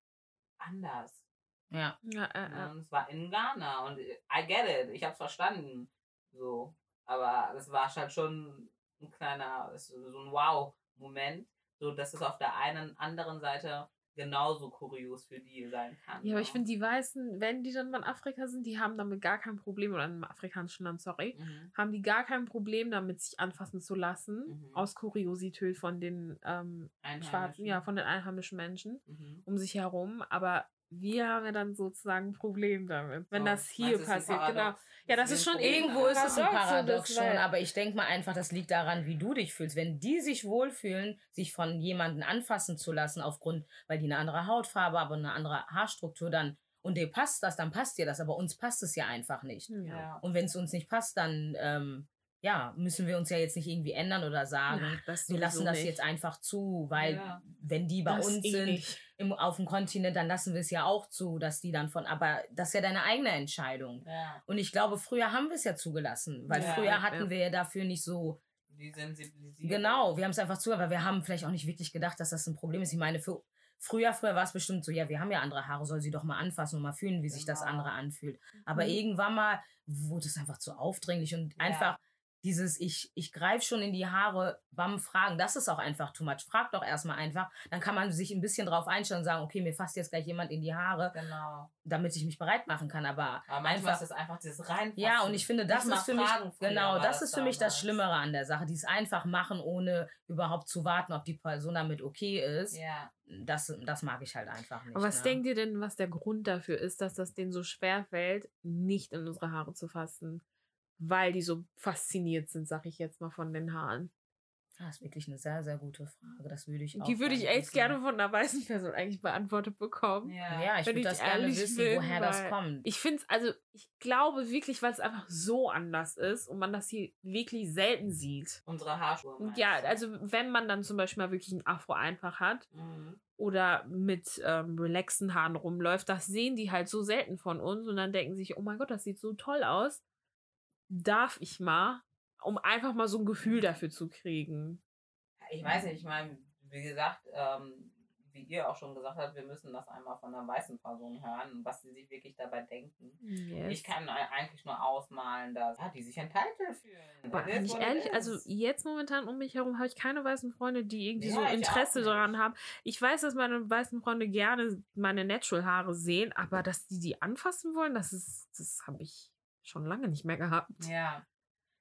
Speaker 3: anders.
Speaker 1: ja.
Speaker 2: Ja, äh,
Speaker 3: Ne?
Speaker 2: äh.
Speaker 3: Und es war in Ghana und I get it, ich hab's verstanden. So. Aber es war halt schon ein kleiner, so ein Wow-Moment, so dass es auf der einen anderen Seite genauso kurios für die sein kann.
Speaker 2: Ja, aber ich
Speaker 3: ne?
Speaker 2: finde, die Weißen, wenn die dann mal in Afrika sind, die haben damit gar kein Problem, oder im afrikanischen Land, sorry,
Speaker 3: Mhm.
Speaker 2: haben die gar kein Problem damit, sich anfassen zu lassen,
Speaker 3: Mhm.
Speaker 2: aus Kuriosität von den ähm, schwarzen, ja, von den einheimischen Menschen
Speaker 3: Mhm.
Speaker 2: um sich herum. Aber wir haben ja dann sozusagen ein Problem damit, wenn
Speaker 3: So,
Speaker 2: das hier passiert. Genau. Ja, das
Speaker 3: ist
Speaker 2: ist
Speaker 3: ein
Speaker 2: schon
Speaker 3: Problem.
Speaker 1: Irgendwo ist es ein
Speaker 2: Paradox, das,
Speaker 1: schon, aber ich denke mal einfach, das liegt daran, wie du dich fühlst. Wenn die sich wohlfühlen, sich von jemandem anfassen zu lassen, aufgrund, weil die eine andere Hautfarbe, aber eine andere Haarstruktur, dann und dir passt das, dann passt dir das, aber uns passt es ja einfach nicht.
Speaker 2: Ja.
Speaker 1: Und wenn es uns nicht passt, dann ähm, ja, müssen wir uns ja jetzt nicht irgendwie ändern oder sagen,
Speaker 2: das
Speaker 1: wir lassen das
Speaker 2: nicht.
Speaker 1: jetzt einfach zu, weil
Speaker 3: Ja.
Speaker 1: wenn die bei
Speaker 2: Das
Speaker 1: uns
Speaker 2: eh
Speaker 1: sind im, auf dem Kontinent, dann lassen wir es ja auch zu, dass die dann von, aber das ist ja deine eigene Entscheidung.
Speaker 3: Ja.
Speaker 1: Und ich glaube, früher haben wir es ja zugelassen, weil
Speaker 3: Ja,
Speaker 1: früher hatten wir ja dafür nicht so,
Speaker 3: Die sensibilisiert.
Speaker 1: genau, wir haben es einfach zu, aber wir haben vielleicht auch nicht wirklich gedacht, dass das ein Problem ist. Ich meine, für früher, früher war es bestimmt so, ja, wir haben ja andere Haare, soll sie doch mal anfassen und mal fühlen, wie sich das
Speaker 3: Genau.
Speaker 1: andere anfühlt. Aber
Speaker 2: Mhm.
Speaker 1: irgendwann mal wurde es einfach zu aufdringlich und
Speaker 3: Ja.
Speaker 1: einfach dieses, ich, ich greife schon in die Haare, beim Fragen, das ist auch einfach too much. Frag doch erstmal einfach, dann kann man sich ein bisschen drauf einstellen und sagen, okay, mir fasst jetzt gleich jemand in die Haare,
Speaker 3: Genau.
Speaker 1: damit ich mich bereit machen kann. Aber,
Speaker 3: Aber manchmal
Speaker 1: einfach,
Speaker 3: ist es einfach dieses Reinfassen.
Speaker 1: ja, und ich finde, das
Speaker 3: mal
Speaker 1: ist für mich, genau, das ist für mich das. Schlimmere an der Sache. Dieses einfach machen, ohne überhaupt zu warten, ob die Person damit okay ist.
Speaker 3: Ja.
Speaker 1: Das, das mag ich halt einfach nicht.
Speaker 2: Aber was
Speaker 1: ne?
Speaker 2: denkt ihr denn, was der Grund dafür ist, dass das denen so schwer fällt, nicht in unsere Haare zu fassen? Weil die so fasziniert sind, sag ich jetzt mal, von den Haaren.
Speaker 1: Das ist wirklich eine sehr, sehr gute Frage. Das würde ich auch
Speaker 2: Die würde ich
Speaker 1: gerne
Speaker 2: echt
Speaker 1: wissen.
Speaker 2: gerne von einer weißen Person eigentlich beantwortet bekommen.
Speaker 3: Ja.
Speaker 1: Ja, ich würde das gerne wissen,
Speaker 2: bin,
Speaker 1: woher das kommt.
Speaker 2: Ich finde es, also ich glaube wirklich, weil es einfach so anders ist und man das hier wirklich selten sieht.
Speaker 3: Unsere Haarschuhe. Meinst
Speaker 2: ja, also wenn man dann zum Beispiel mal wirklich ein Afro einfach hat
Speaker 3: Mhm.
Speaker 2: oder mit ähm, relaxen Haaren rumläuft, das sehen die halt so selten von uns und dann denken sich, oh mein Gott, das sieht so toll aus. Darf ich mal, um einfach mal so ein Gefühl dafür zu kriegen.
Speaker 3: Ich weiß nicht, ich meine, wie gesagt, ähm, wie ihr auch schon gesagt habt, wir müssen das einmal von einer weißen Person hören, was sie sich wirklich dabei denken.
Speaker 2: Yes.
Speaker 3: Ich kann ei- eigentlich nur ausmalen, dass ja, die sich entitled fühlen.
Speaker 2: Aber ich ehrlich, also jetzt momentan um mich herum habe ich keine weißen Freunde, die irgendwie
Speaker 3: Ja,
Speaker 2: so Interesse daran haben. Ich weiß, dass meine weißen Freunde gerne meine Natural-Haare sehen, aber dass die die anfassen wollen, das ist, das habe ich schon lange nicht mehr gehabt.
Speaker 3: Ja.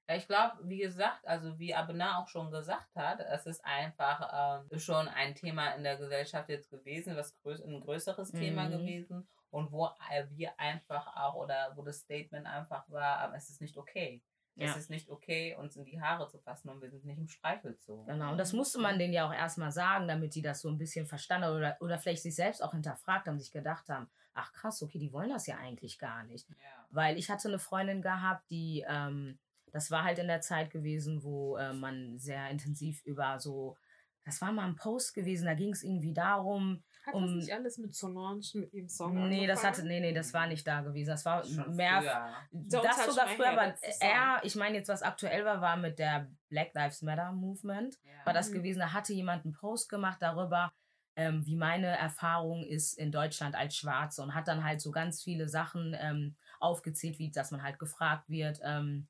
Speaker 3: Ja, ich glaube, wie gesagt, also wie Abena auch schon gesagt hat, es ist einfach ähm, schon ein Thema in der Gesellschaft jetzt gewesen, was größ ein größeres Thema
Speaker 1: Mhm.
Speaker 3: gewesen und wo äh, wir einfach auch oder wo das Statement einfach war, ähm, es ist nicht okay.
Speaker 1: Ja.
Speaker 3: Es ist nicht okay, uns in die Haare zu fassen und wir sind nicht im Streichelzoo.
Speaker 1: Genau, und das musste man denen ja auch erstmal sagen, damit die das so ein bisschen verstanden oder, oder vielleicht sich selbst auch hinterfragt haben, sich gedacht haben, ach krass, okay, die wollen das ja eigentlich gar nicht.
Speaker 3: Ja.
Speaker 1: Weil ich hatte eine Freundin gehabt, die, ähm, das war halt in der Zeit gewesen, wo äh, man sehr intensiv über so, das war mal ein Post gewesen, da ging es irgendwie darum,
Speaker 2: Hat
Speaker 1: Um-
Speaker 2: das nicht alles mit Solange mit dem Song
Speaker 1: nee, das hatte,
Speaker 2: angefangen?
Speaker 1: nee, nee, das war nicht da gewesen, das war
Speaker 3: Schon
Speaker 1: mehr,
Speaker 3: früher.
Speaker 2: Don't
Speaker 1: das
Speaker 2: touch
Speaker 1: sogar früher, aber er, ich meine jetzt, was aktuell war, war mit der Black Lives Matter Movement,
Speaker 3: Ja.
Speaker 1: war das
Speaker 2: Mhm.
Speaker 1: gewesen, da hatte jemand einen Post gemacht darüber, ähm, wie meine Erfahrung ist in Deutschland als Schwarze und hat dann halt so ganz viele Sachen ähm, aufgezählt, wie dass man halt gefragt wird, ähm,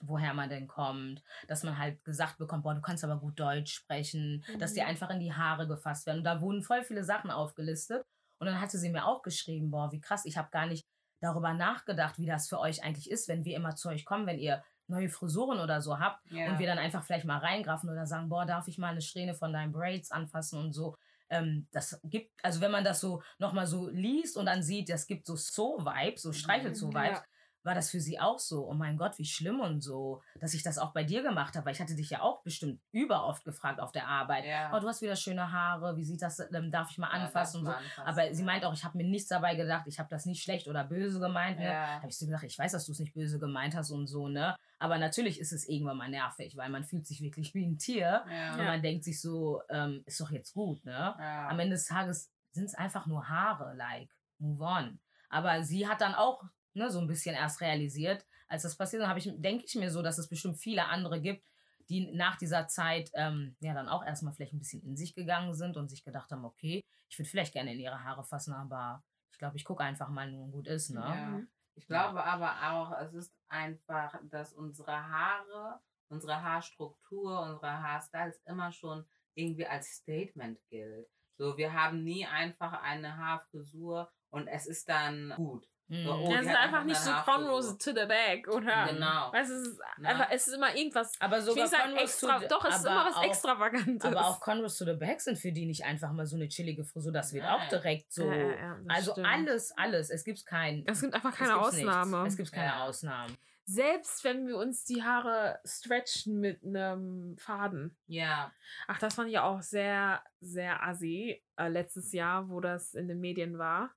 Speaker 1: woher man denn kommt, dass man halt gesagt bekommt, boah, du kannst aber gut Deutsch sprechen, dass dir
Speaker 2: Mhm.
Speaker 1: einfach in die Haare gefasst werden. Und da wurden voll viele Sachen aufgelistet. Und dann hatte sie mir auch geschrieben, boah, wie krass, ich habe gar nicht darüber nachgedacht, wie das für euch eigentlich ist, wenn wir immer zu euch kommen, wenn ihr neue Frisuren oder so habt
Speaker 3: ja.
Speaker 1: und wir dann einfach vielleicht mal reingraffen oder sagen, boah, darf ich mal eine Strähne von deinen Braids anfassen und so. Ähm, das gibt, also wenn man das so nochmal so liest und dann sieht, das gibt so So-Vibes, so Streichel-So-Vibes,
Speaker 2: Ja.
Speaker 1: War das für sie auch so, oh mein Gott, wie schlimm und so, dass ich das auch bei dir gemacht habe, weil ich hatte dich ja auch bestimmt überoft gefragt auf der Arbeit,
Speaker 3: Ja.
Speaker 1: oh, du hast wieder schöne Haare, wie sieht das, ähm, darf ich mal
Speaker 3: Ja,
Speaker 1: anfassen und so.
Speaker 3: darf man anfassen,
Speaker 1: Aber sie
Speaker 3: ja.
Speaker 1: meint auch, ich habe mir nichts dabei gedacht, ich habe das nicht schlecht oder böse gemeint. Ne?
Speaker 3: Ja.
Speaker 1: habe ich so gesagt, ich weiß, dass du es nicht böse gemeint hast und so, ne? Aber natürlich ist es irgendwann mal nervig, weil man fühlt sich wirklich wie ein Tier
Speaker 3: Ja.
Speaker 1: und man denkt sich so, ähm, ist doch jetzt gut, ne?
Speaker 3: Ja.
Speaker 1: Am Ende des Tages sind es einfach nur Haare, like, move on. Aber sie hat dann auch ne, so ein bisschen erst realisiert, als das passiert. Dann habe ich, denke ich mir so, dass es bestimmt viele andere gibt, die nach dieser Zeit ähm, ja dann auch erstmal vielleicht ein bisschen in sich gegangen sind und sich gedacht haben, okay, ich würde vielleicht gerne in ihre Haare fassen, aber ich glaube, ich gucke einfach mal, nun gut ist, ne?
Speaker 3: Ja.
Speaker 2: Mhm.
Speaker 3: Ich glaube aber auch, es ist einfach, dass unsere Haare, unsere Haarstruktur, unsere Haarstyles immer schon irgendwie als Statement gilt. So, wir haben nie einfach eine Haarfrisur und es ist dann gut.
Speaker 1: Mhm.
Speaker 3: So, oh,
Speaker 2: es ist einfach nicht so. Cornrows to the back, oder?
Speaker 3: Genau.
Speaker 2: Weißt, du, es ist
Speaker 3: Na.
Speaker 2: einfach, es ist immer irgendwas.
Speaker 1: Aber sogar
Speaker 2: sagen extra,
Speaker 1: to the-
Speaker 2: doch, es ist immer was
Speaker 1: auch-
Speaker 2: Extravagantes.
Speaker 1: Aber auch Converse to the Back sind für die nicht einfach mal so eine chillige Frisur. Das wird
Speaker 3: Nein.
Speaker 1: auch direkt so.
Speaker 2: Ja, ja, ja, das
Speaker 1: also
Speaker 2: stimmt.
Speaker 1: alles, alles. Es gibt kein.
Speaker 2: Es gibt einfach
Speaker 1: es
Speaker 2: keine
Speaker 1: nichts.
Speaker 2: Ausnahme.
Speaker 1: Es gibt keine
Speaker 3: Ja.
Speaker 1: Ausnahmen.
Speaker 2: Selbst wenn wir uns die Haare stretchen mit einem Faden.
Speaker 3: Ja,
Speaker 2: Ach, das fand ich auch sehr, sehr assi. Äh, letztes Jahr, wo das in den Medien war,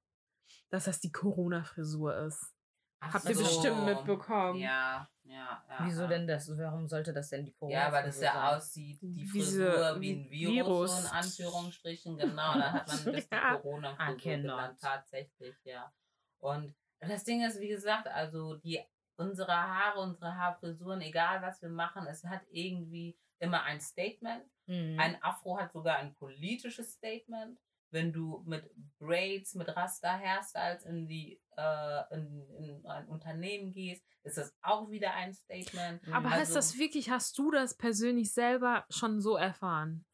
Speaker 2: dass das die Corona-Frisur ist.
Speaker 3: Ach
Speaker 2: Habt ihr
Speaker 3: so.
Speaker 2: bestimmt mitbekommen.
Speaker 3: Ja, ja, ja.
Speaker 1: Wieso
Speaker 3: ja.
Speaker 1: denn das? Warum sollte das denn die Corona
Speaker 3: Ja, weil das ja
Speaker 1: sein?
Speaker 3: aussieht, die
Speaker 2: Diese
Speaker 3: Frisur wie ein
Speaker 2: Vi-
Speaker 3: Virus, so
Speaker 2: Virus.
Speaker 3: in Anführungsstrichen, genau. Dann hat man das
Speaker 2: Ja.
Speaker 3: die Corona-Frisur genannt, tatsächlich, ja. Und das Ding ist, wie gesagt, also die unsere Haare, unsere Haarfrisuren, egal was wir machen, es hat irgendwie immer ein Statement.
Speaker 1: Mhm.
Speaker 3: Ein Afro hat sogar ein politisches Statement. Wenn du mit Braids, mit Rasta-Hairstyles in, die, äh, in, in ein Unternehmen gehst, ist das auch wieder ein Statement.
Speaker 2: Aber
Speaker 3: also,
Speaker 2: heißt das wirklich, hast du das persönlich selber schon so erfahren?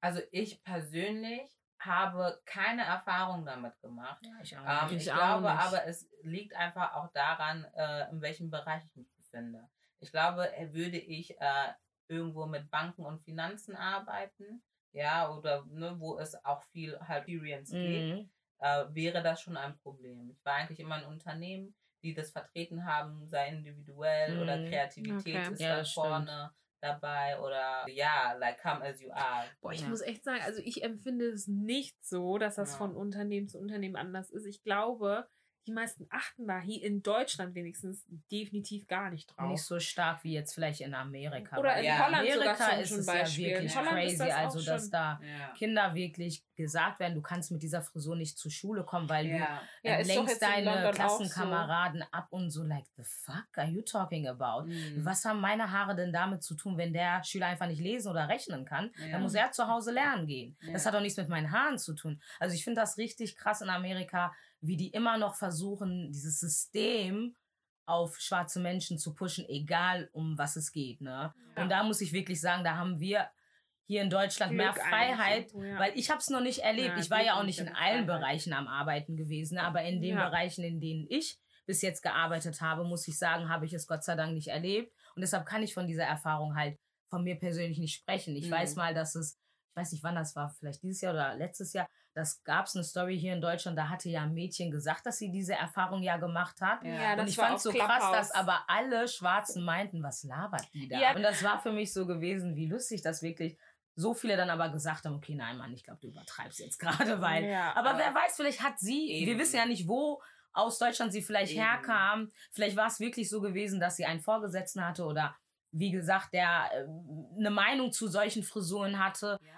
Speaker 3: Also ich persönlich habe keine Erfahrung damit gemacht.
Speaker 1: ja, ich auch
Speaker 3: Ähm,
Speaker 1: nicht.
Speaker 3: ich
Speaker 2: Ich auch
Speaker 3: glaube
Speaker 2: nicht.
Speaker 3: aber, es liegt einfach auch daran, äh, in welchem Bereich ich mich befinde. Ich glaube, würde ich äh, irgendwo mit Banken und Finanzen arbeiten, ja, oder ne, wo es auch viel halt Experience geht,
Speaker 1: Mhm.
Speaker 3: äh, wäre das schon ein Problem. Ich war eigentlich immer in Unternehmen, die das vertreten haben, sei individuell oder
Speaker 1: Mhm.
Speaker 3: Kreativität
Speaker 2: Okay.
Speaker 3: ist
Speaker 1: Ja,
Speaker 3: da
Speaker 1: stimmt.
Speaker 3: vorne dabei oder ja, like come as you are.
Speaker 2: Boah, ich
Speaker 1: Ja.
Speaker 2: muss echt sagen, also ich empfinde es nicht so, dass das
Speaker 3: Ja.
Speaker 2: von Unternehmen zu Unternehmen anders ist. Ich glaube, die meisten achten da hier in Deutschland wenigstens definitiv gar nicht drauf.
Speaker 1: Nicht so stark wie jetzt vielleicht in Amerika.
Speaker 2: Oder in
Speaker 3: Ja.
Speaker 2: Holland
Speaker 1: Amerika ist es
Speaker 2: Beispiel.
Speaker 1: ja wirklich
Speaker 2: Holland
Speaker 1: crazy,
Speaker 2: das
Speaker 1: also dass da
Speaker 3: Ja.
Speaker 1: Kinder wirklich gesagt werden, du kannst mit dieser Frisur nicht zur Schule kommen, weil
Speaker 3: Ja.
Speaker 1: du
Speaker 2: Ja, doch
Speaker 1: lenkst deine Klassenkameraden ab und so like the fuck are you talking about?
Speaker 3: Mhm.
Speaker 1: Was haben meine Haare denn damit zu tun, wenn der Schüler einfach nicht lesen oder rechnen kann?
Speaker 3: Ja.
Speaker 1: Dann muss er zu Hause lernen gehen. Das
Speaker 3: Ja.
Speaker 1: hat doch nichts mit meinen Haaren zu tun. Also ich finde das richtig krass in Amerika, wie die immer noch versuchen, dieses System auf schwarze Menschen zu pushen, egal um was es geht. Ne?
Speaker 2: Ja.
Speaker 1: Und da muss ich wirklich sagen, da haben wir hier in Deutschland mehr
Speaker 2: Glück
Speaker 1: Freiheit,
Speaker 2: eigentlich irgendwo, ja.
Speaker 1: weil ich habe es noch nicht erlebt.
Speaker 2: Ja,
Speaker 1: ich war ja auch nicht in allen
Speaker 2: Freiheit.
Speaker 1: Bereichen am Arbeiten gewesen, aber in den. Bereichen, in denen ich bis jetzt gearbeitet habe, muss ich sagen, habe ich es Gott sei Dank nicht erlebt. Und deshalb kann ich von dieser Erfahrung halt von mir persönlich nicht sprechen. Ich
Speaker 3: Mhm.
Speaker 1: weiß mal, dass es, ich weiß nicht wann das war, vielleicht dieses Jahr oder letztes Jahr, das gab es eine Story hier in Deutschland, da hatte ja ein Mädchen gesagt, dass sie diese Erfahrung ja gemacht hat.
Speaker 3: Ja.
Speaker 1: Und ich fand so krass,
Speaker 2: Clubhouse.
Speaker 1: dass aber alle Schwarzen meinten, was labert die da?
Speaker 2: Ja.
Speaker 1: Und das war für mich so gewesen, wie lustig das wirklich. So viele dann aber gesagt haben, okay, nein, Mann, ich glaube, du übertreibst jetzt gerade, weil.
Speaker 2: ja.
Speaker 1: Aber
Speaker 3: Aber-
Speaker 1: wer weiß, vielleicht hat sie, wir
Speaker 3: Eben.
Speaker 1: wissen ja nicht, wo aus Deutschland sie vielleicht
Speaker 3: Eben.
Speaker 1: herkam. Vielleicht war es wirklich so gewesen, dass sie einen Vorgesetzten hatte oder wie gesagt, der äh, eine Meinung zu solchen Frisuren hatte.
Speaker 3: Ja.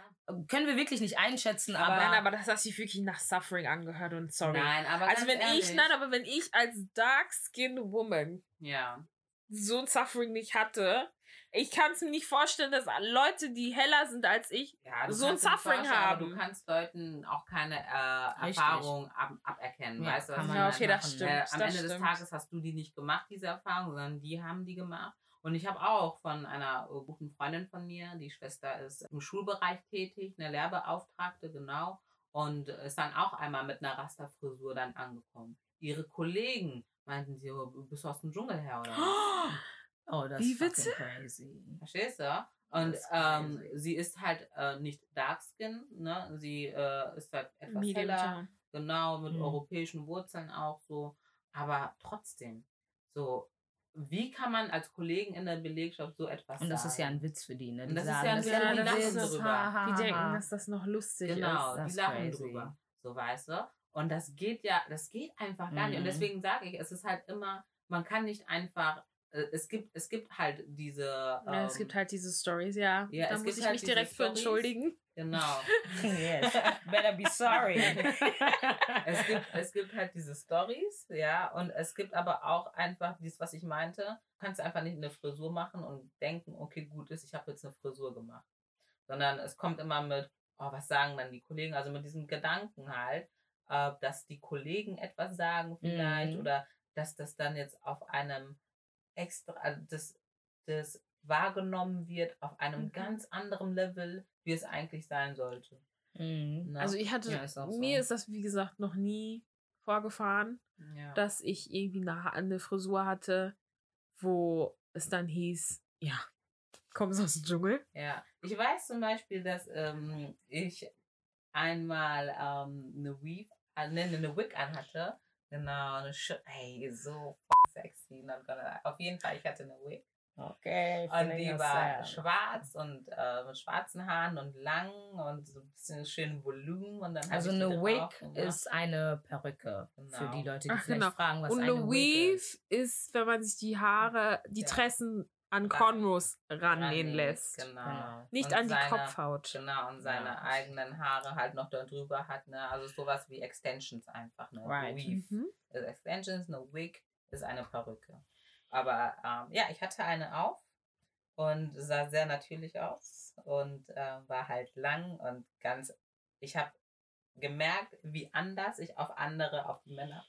Speaker 1: Können wir wirklich nicht einschätzen,
Speaker 3: Aber-
Speaker 1: aber,
Speaker 2: nein, aber das hat sich wirklich nach Suffering angehört und sorry.
Speaker 3: Nein, aber
Speaker 2: also
Speaker 3: ganz
Speaker 2: wenn
Speaker 3: ehrlich,
Speaker 2: ich, nein, aber wenn ich als dark-skinned Woman
Speaker 3: ja.
Speaker 2: so ein Suffering nicht hatte, ich kann es mir nicht vorstellen, dass Leute, die heller sind als ich,
Speaker 3: Ja, du
Speaker 2: so ein Suffering haben.
Speaker 3: Du kannst Leuten auch keine äh. Erfahrung ab, aberkennen.
Speaker 1: Ja,
Speaker 3: weißt du, was
Speaker 2: ja, okay, das
Speaker 1: machen.
Speaker 2: stimmt.
Speaker 3: Äh, am
Speaker 2: das
Speaker 3: Ende des
Speaker 2: stimmt.
Speaker 3: Tages hast du die nicht gemacht, diese Erfahrung, sondern die haben die gemacht. Und ich habe auch von einer äh, guten Freundin von mir, die Schwester ist im Schulbereich tätig, eine Lehrbeauftragte, genau. Und ist dann auch einmal mit einer Rasterfrisur dann angekommen. Ihre Kollegen meinten sie, oh, bist du aus dem Dschungel her oder was?
Speaker 1: oh, das
Speaker 2: Wie
Speaker 1: ist
Speaker 2: witzig.
Speaker 1: crazy.
Speaker 3: Verstehst du? Und
Speaker 1: ist
Speaker 3: ähm, sie ist halt äh, nicht dark skin, ne? Sie äh, ist halt etwas
Speaker 2: Medium
Speaker 3: heller,
Speaker 2: Tone.
Speaker 3: genau, mit
Speaker 1: Mhm.
Speaker 3: europäischen Wurzeln auch so. Aber trotzdem, so, wie kann man als Kollegen in der Belegschaft so etwas
Speaker 1: Und das ist ja
Speaker 3: sagen?
Speaker 1: ein Witz für die, ne?
Speaker 3: Und
Speaker 1: Die
Speaker 3: das ist
Speaker 1: sagen,
Speaker 3: ja ein
Speaker 1: das
Speaker 3: Witz,
Speaker 1: ist
Speaker 2: die
Speaker 1: ein
Speaker 2: lachen
Speaker 1: Witz,
Speaker 3: drüber.
Speaker 1: ha, ha,
Speaker 2: Die
Speaker 1: ha.
Speaker 2: denken, dass das noch lustig
Speaker 3: Genau,
Speaker 2: ist.
Speaker 1: Das
Speaker 3: die
Speaker 1: ist
Speaker 3: lachen
Speaker 1: crazy.
Speaker 3: drüber. So, weißt du? Und das geht ja, das geht einfach gar nicht. Und
Speaker 1: Mhm.
Speaker 3: deswegen sage ich, es ist halt immer, man kann nicht einfach, es gibt, es gibt halt diese.
Speaker 2: Ja, es
Speaker 3: ähm,
Speaker 2: gibt halt diese Stories, ja.
Speaker 3: Ja,
Speaker 2: da
Speaker 3: es
Speaker 2: muss ich
Speaker 3: halt
Speaker 2: mich direkt für
Speaker 3: Stories.
Speaker 2: entschuldigen.
Speaker 3: Genau.
Speaker 1: yes. Better be sorry.
Speaker 3: es, gibt, es gibt halt diese Stories, ja, und es gibt aber auch einfach dieses, was ich meinte, du kannst einfach nicht eine Frisur machen und denken, okay, gut ist, ich habe jetzt eine Frisur gemacht. Sondern es kommt immer mit, oh, was sagen dann die Kollegen, also mit diesem Gedanken halt, äh, dass die Kollegen etwas sagen vielleicht
Speaker 1: Mhm.
Speaker 3: oder dass das dann jetzt auf einem extra, also das, das wahrgenommen wird auf einem
Speaker 2: Mhm.
Speaker 3: ganz anderen Level, wie es eigentlich sein sollte.
Speaker 1: Mhm.
Speaker 3: Ne?
Speaker 2: Also ich hatte,
Speaker 1: Ja, ist so.
Speaker 2: mir ist das wie gesagt noch nie vorgefahren,
Speaker 3: ja.
Speaker 2: dass ich irgendwie eine, eine Frisur hatte, wo es dann hieß, ja, kommst aus dem Dschungel.
Speaker 3: Ja, ich weiß zum Beispiel, dass ähm, ich einmal ähm, eine Weave, äh, ne, eine Wig anhatte. Genau, eine Sch Ey, so sexy. Not gonna lie. Auf jeden Fall, ich hatte eine Wig.
Speaker 1: Okay.
Speaker 3: Und die war schwarz und äh, mit schwarzen Haaren und lang und so ein bisschen schön Volumen. Und dann
Speaker 1: also eine Wig ist eine Perücke. Genau. Für die Leute, die Ach, vielleicht genau. fragen, was
Speaker 2: und
Speaker 1: eine,
Speaker 2: eine
Speaker 1: Weave
Speaker 2: ist. ist, wenn man sich die Haare, die ja. Tressen an Cornrows rannehmen lässt.
Speaker 3: Genau. genau.
Speaker 2: Nicht und an die seine, Kopfhaut.
Speaker 3: Genau, und seine ja. eigenen Haare halt noch darüber hat. Ne? Also sowas wie Extensions einfach. Ne?
Speaker 1: Right.
Speaker 3: Weave mhm. Extensions, eine Wig ist eine Perücke. Aber ähm, ja, ich hatte eine auf und sah sehr natürlich aus und äh, war halt lang und ganz. Ich habe gemerkt, wie anders ich auf andere, auf die Männer,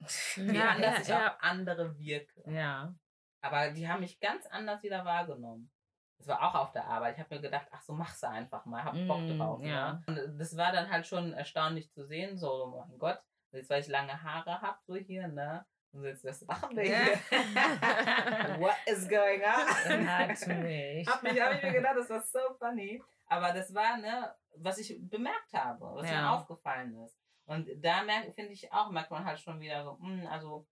Speaker 3: wie ja, anders ja, ich ja. auf andere wirke.
Speaker 1: Ja.
Speaker 3: Aber die haben mich ganz anders wieder wahrgenommen. Das war auch auf der Arbeit. Ich habe mir gedacht, ach so, mach's einfach mal, hab Bock mm, drauf.
Speaker 1: Ja.
Speaker 3: Ne? Und das war dann halt schon erstaunlich zu sehen, so, oh mein Gott, jetzt weil ich lange Haare habe, so hier, ne? Und jetzt, was machen wir hier? What is going on?
Speaker 1: Hat mich.
Speaker 3: hab, mich, hab ich mir gedacht, das war so funny. Aber das war, ne, was ich bemerkt habe, was ja. mir aufgefallen ist. Und da finde ich auch, merkt man halt schon wieder mh, hm, also,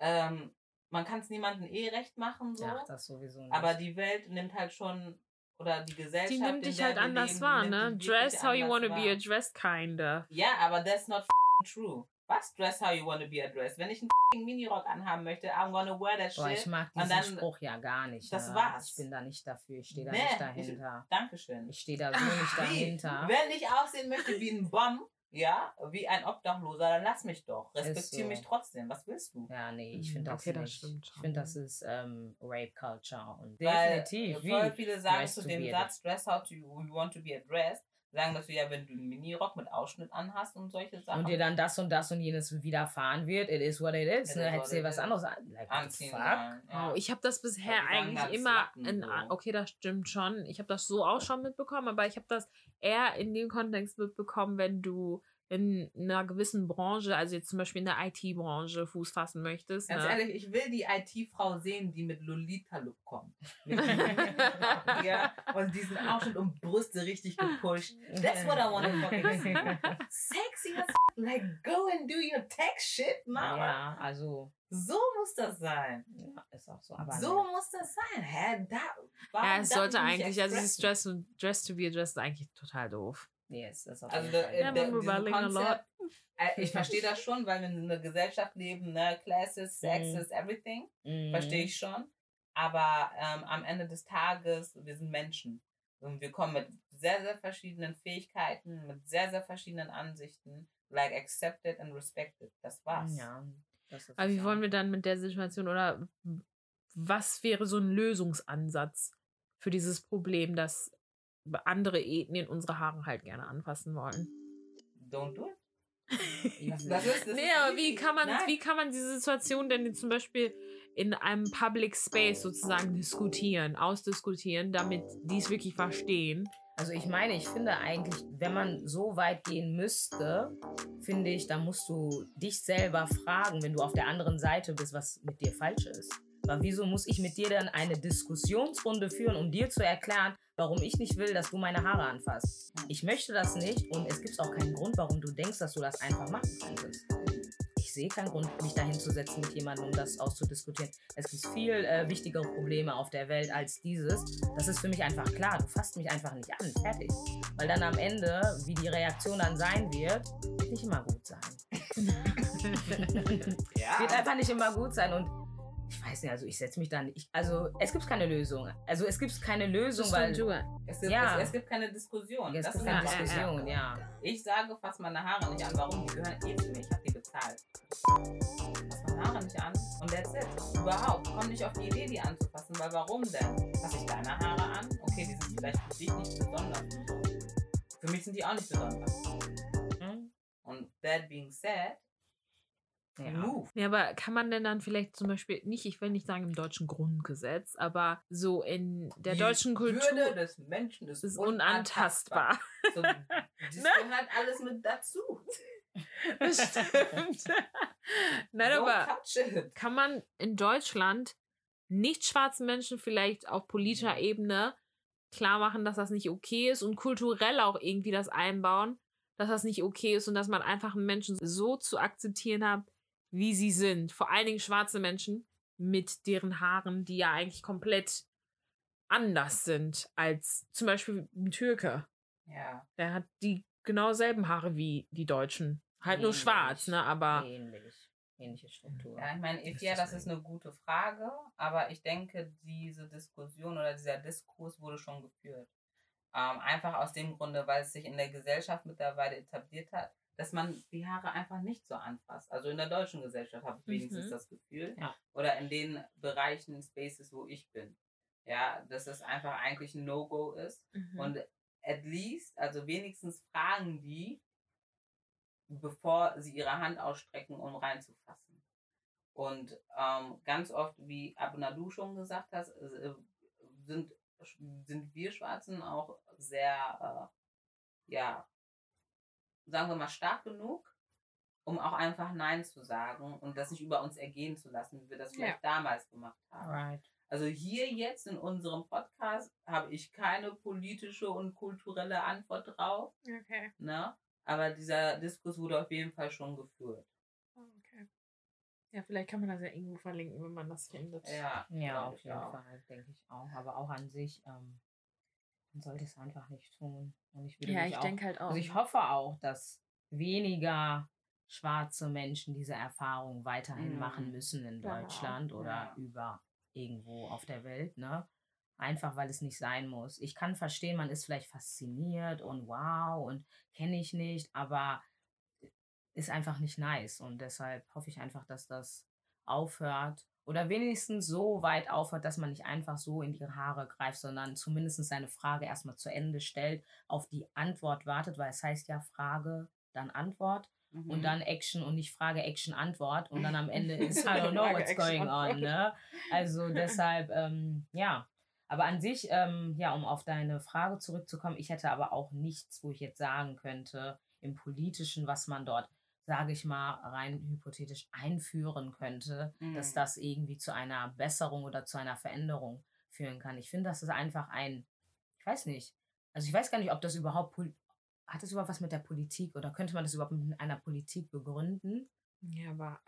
Speaker 3: ähm, man kann es niemandem eh recht machen, so.
Speaker 1: Ja, das sowieso nicht.
Speaker 3: Aber die Welt nimmt halt schon, oder die Gesellschaft.
Speaker 2: Die nimmt dich halt anders leben, wahr, ne? Dress how you want to be addressed, kinda.
Speaker 3: Ja, aber that's not true. Was? Dress how you want to be addressed. Wenn ich einen Minirock anhaben möchte, I'm gonna wear that shit.
Speaker 1: Boah, ich mag diesen dann, Spruch ja gar nicht.
Speaker 3: Das
Speaker 1: ne?
Speaker 3: war's.
Speaker 1: Ich bin da nicht dafür. Ich stehe da nee, nicht dahinter.
Speaker 3: Ich, Dankeschön.
Speaker 1: Ich stehe da so nicht dahinter.
Speaker 3: Wenn ich aussehen möchte wie ein Bomb, ja, wie ein Obdachloser, dann lass mich doch. Respektiere so. mich trotzdem. Was willst du?
Speaker 1: Ja, nee, ich finde das
Speaker 2: okay,
Speaker 1: nicht.
Speaker 2: Das
Speaker 1: ich finde, das ist ähm, Rape Culture. Und
Speaker 3: Weil definitiv. Voll viele sagen zu dem Satz, dress how to, you want to be addressed, sagen dass du ja, wenn du einen Minirock mit Ausschnitt anhast und solche Sachen.
Speaker 1: Und dir dann das und das und jenes widerfahren wird, it is what it is. It ne? Hättest du dir was anderes an,
Speaker 3: like, anziehen
Speaker 2: ja. oh, Ich habe das bisher eigentlich immer, in, so. okay, das stimmt schon. Ich habe das so auch schon mitbekommen, aber ich habe das eher in dem Kontext mitbekommen, wenn du in einer gewissen Branche, also jetzt zum Beispiel in der IT-Branche Fuß fassen möchtest.
Speaker 3: Ganz
Speaker 2: ne?
Speaker 3: ehrlich, ich will die IT-Frau sehen, die mit Lolita-Look kommt. ja, und diesen Ausschnitt und Brüste richtig gepusht. That's what I want to fucking see. Sexy as like go and do your tech shit, Mama.
Speaker 1: Ja, also.
Speaker 3: So muss das sein.
Speaker 1: Ja, ist auch so. Aber
Speaker 3: so muss das sein. Hä? Da,
Speaker 2: ja, es sollte eigentlich, also dieses Dress, Dress to be addressed ist eigentlich total doof.
Speaker 1: Yes, das
Speaker 3: auf also jeden Fall. Der, der, Konzept, äh, ich verstehe das schon, weil wir in einer Gesellschaft leben, ne? Classes, Sexes, mm. everything. Mm. Verstehe ich schon. Aber ähm, am Ende des Tages, wir sind Menschen. Und wir kommen mit sehr, sehr verschiedenen Fähigkeiten, mit sehr, sehr verschiedenen Ansichten. Like accepted and respected. Das war's.
Speaker 1: Ja.
Speaker 2: Das Aber wie wollen wir dann mit der Situation oder was wäre so ein Lösungsansatz für dieses Problem, dass andere Ethnien unsere Haare halt gerne anfassen wollen.
Speaker 3: Don't do it.
Speaker 2: das, das ist, das nee, aber wie kann, man, wie kann man diese Situation denn zum Beispiel in einem Public Space sozusagen diskutieren, ausdiskutieren, damit die es wirklich verstehen?
Speaker 1: Also ich meine, ich finde eigentlich, wenn man so weit gehen müsste, finde ich, da musst du dich selber fragen, wenn du auf der anderen Seite bist, was mit dir falsch ist. Aber wieso muss ich mit dir dann eine Diskussionsrunde führen, um dir zu erklären, warum ich nicht will, dass du meine Haare anfasst? Ich möchte das nicht und es gibt auch keinen Grund, warum du denkst, dass du das einfach machen könntest. Ich sehe keinen Grund, mich dahin zu setzen mit jemandem, um das auszudiskutieren. Es gibt viel äh, wichtigere Probleme auf der Welt als dieses. Das ist für mich einfach klar. Du fasst mich einfach nicht an. Fertig. Weil dann am Ende, wie die Reaktion dann sein wird, wird nicht immer gut sein. ja. Wird einfach nicht immer gut sein. Und ich weiß nicht, also ich setze mich da nicht. Also es gibt keine Lösung. Also es gibt keine Lösung, weil.
Speaker 3: Es gibt, ja. es, es gibt keine Diskussion.
Speaker 1: Es
Speaker 3: das
Speaker 1: gibt keine Diskussion, ja.
Speaker 3: Ich sage, fass meine Haare nicht an. Warum? Die gehören eh zu mir. Ich habe die bezahlt. Fass meine Haare nicht an. Und that's it. Überhaupt. Komm nicht auf die Idee, die anzufassen. Weil warum denn? Fass ich deine Haare an? Okay, die sind vielleicht für dich nicht besonders. Für mich sind die auch nicht besonders. Hm? Und that being said,
Speaker 2: ja. Ja, aber kann man denn dann vielleicht zum Beispiel nicht, ich will nicht sagen im deutschen Grundgesetz, aber so in der Die deutschen Kultur.
Speaker 3: Die Würde des Menschen ist, ist unantastbar. unantastbar. So, das ne? gehört alles mit dazu.
Speaker 2: Das stimmt. Nein, Don't aber kann man in Deutschland nicht schwarzen Menschen vielleicht auf politischer Ebene klar machen, dass das nicht okay ist und kulturell auch irgendwie das einbauen, dass das nicht okay ist und dass man einfach Menschen so zu akzeptieren hat, wie sie sind, vor allen Dingen schwarze Menschen, mit deren Haaren, die ja eigentlich komplett anders sind als zum Beispiel ein Türke.
Speaker 3: Ja.
Speaker 2: Der hat die genau selben Haare wie die Deutschen. Halt nur schwarz, ne? Aber.
Speaker 1: Ähnlich. Ähnliche Struktur.
Speaker 3: Ja, ich meine,
Speaker 1: Ist
Speaker 3: ja,
Speaker 1: das
Speaker 3: das ist eine gute Frage, aber ich denke, diese Diskussion oder dieser Diskurs wurde schon geführt. Ähm, einfach aus dem Grunde, weil es sich in der Gesellschaft mittlerweile etabliert hat, dass man die Haare einfach nicht so anfasst. Also in der deutschen Gesellschaft habe ich wenigstens
Speaker 2: Mhm.
Speaker 3: das Gefühl.
Speaker 1: Ja.
Speaker 3: Oder in den Bereichen, Spaces, wo ich bin. Ja, dass es einfach eigentlich ein No-Go ist.
Speaker 2: Mhm.
Speaker 3: Und at least, also wenigstens fragen die, bevor sie ihre Hand ausstrecken, um reinzufassen. Und ähm, ganz oft, wie Abnadu schon gesagt hat, äh, sind, sind wir Schwarzen auch sehr, äh, ja, sagen wir mal, stark genug, um auch einfach Nein zu sagen und das nicht über uns ergehen zu lassen, wie wir das vielleicht damals gemacht haben.
Speaker 1: Right.
Speaker 3: Also hier jetzt in unserem Podcast habe ich keine politische und kulturelle Antwort drauf,
Speaker 2: Okay.
Speaker 3: ne? Aber dieser Diskurs wurde auf jeden Fall schon geführt.
Speaker 2: okay. Ja, vielleicht kann man das ja irgendwo verlinken, wenn man das findet.
Speaker 3: Ja,
Speaker 1: Ja, auf jeden
Speaker 3: auch.
Speaker 1: Fall, denke ich auch. Aber auch an sich, ähm, man sollte es einfach nicht tun. Und ich
Speaker 2: Ja, ich denke halt auch.
Speaker 1: Also ich hoffe auch, dass weniger schwarze Menschen diese Erfahrung weiterhin
Speaker 3: Mhm.
Speaker 1: machen müssen in. Deutschland oder
Speaker 3: Ja.
Speaker 1: über irgendwo auf der Welt, ne? Einfach weil es nicht sein muss. Ich kann verstehen, man ist vielleicht fasziniert und wow und kenne ich nicht, aber ist einfach nicht nice. Und deshalb hoffe ich einfach, dass das aufhört oder wenigstens so weit aufhört, dass man nicht einfach so in die Haare greift, sondern zumindest seine Frage erstmal zu Ende stellt, auf die Antwort wartet, weil es heißt ja Frage, dann Antwort
Speaker 3: Mhm.
Speaker 1: und dann Action und nicht Frage, Action, Antwort und dann am Ende ist I don't know
Speaker 2: Frage,
Speaker 1: what's going on, ne? Also deshalb, ähm, ja. Aber an sich, ähm, ja, um auf deine Frage zurückzukommen, ich hätte aber auch nichts, wo ich jetzt sagen könnte, im Politischen, was man dort, sage ich mal, rein hypothetisch einführen könnte, dass
Speaker 3: Mhm.
Speaker 1: das irgendwie zu einer Besserung oder zu einer Veränderung führen kann. Ich finde, das ist einfach ein, ich weiß nicht, also ich weiß gar nicht, ob das überhaupt, hat das überhaupt was mit der Politik oder könnte man das überhaupt mit einer Politik begründen?
Speaker 2: Ja, aber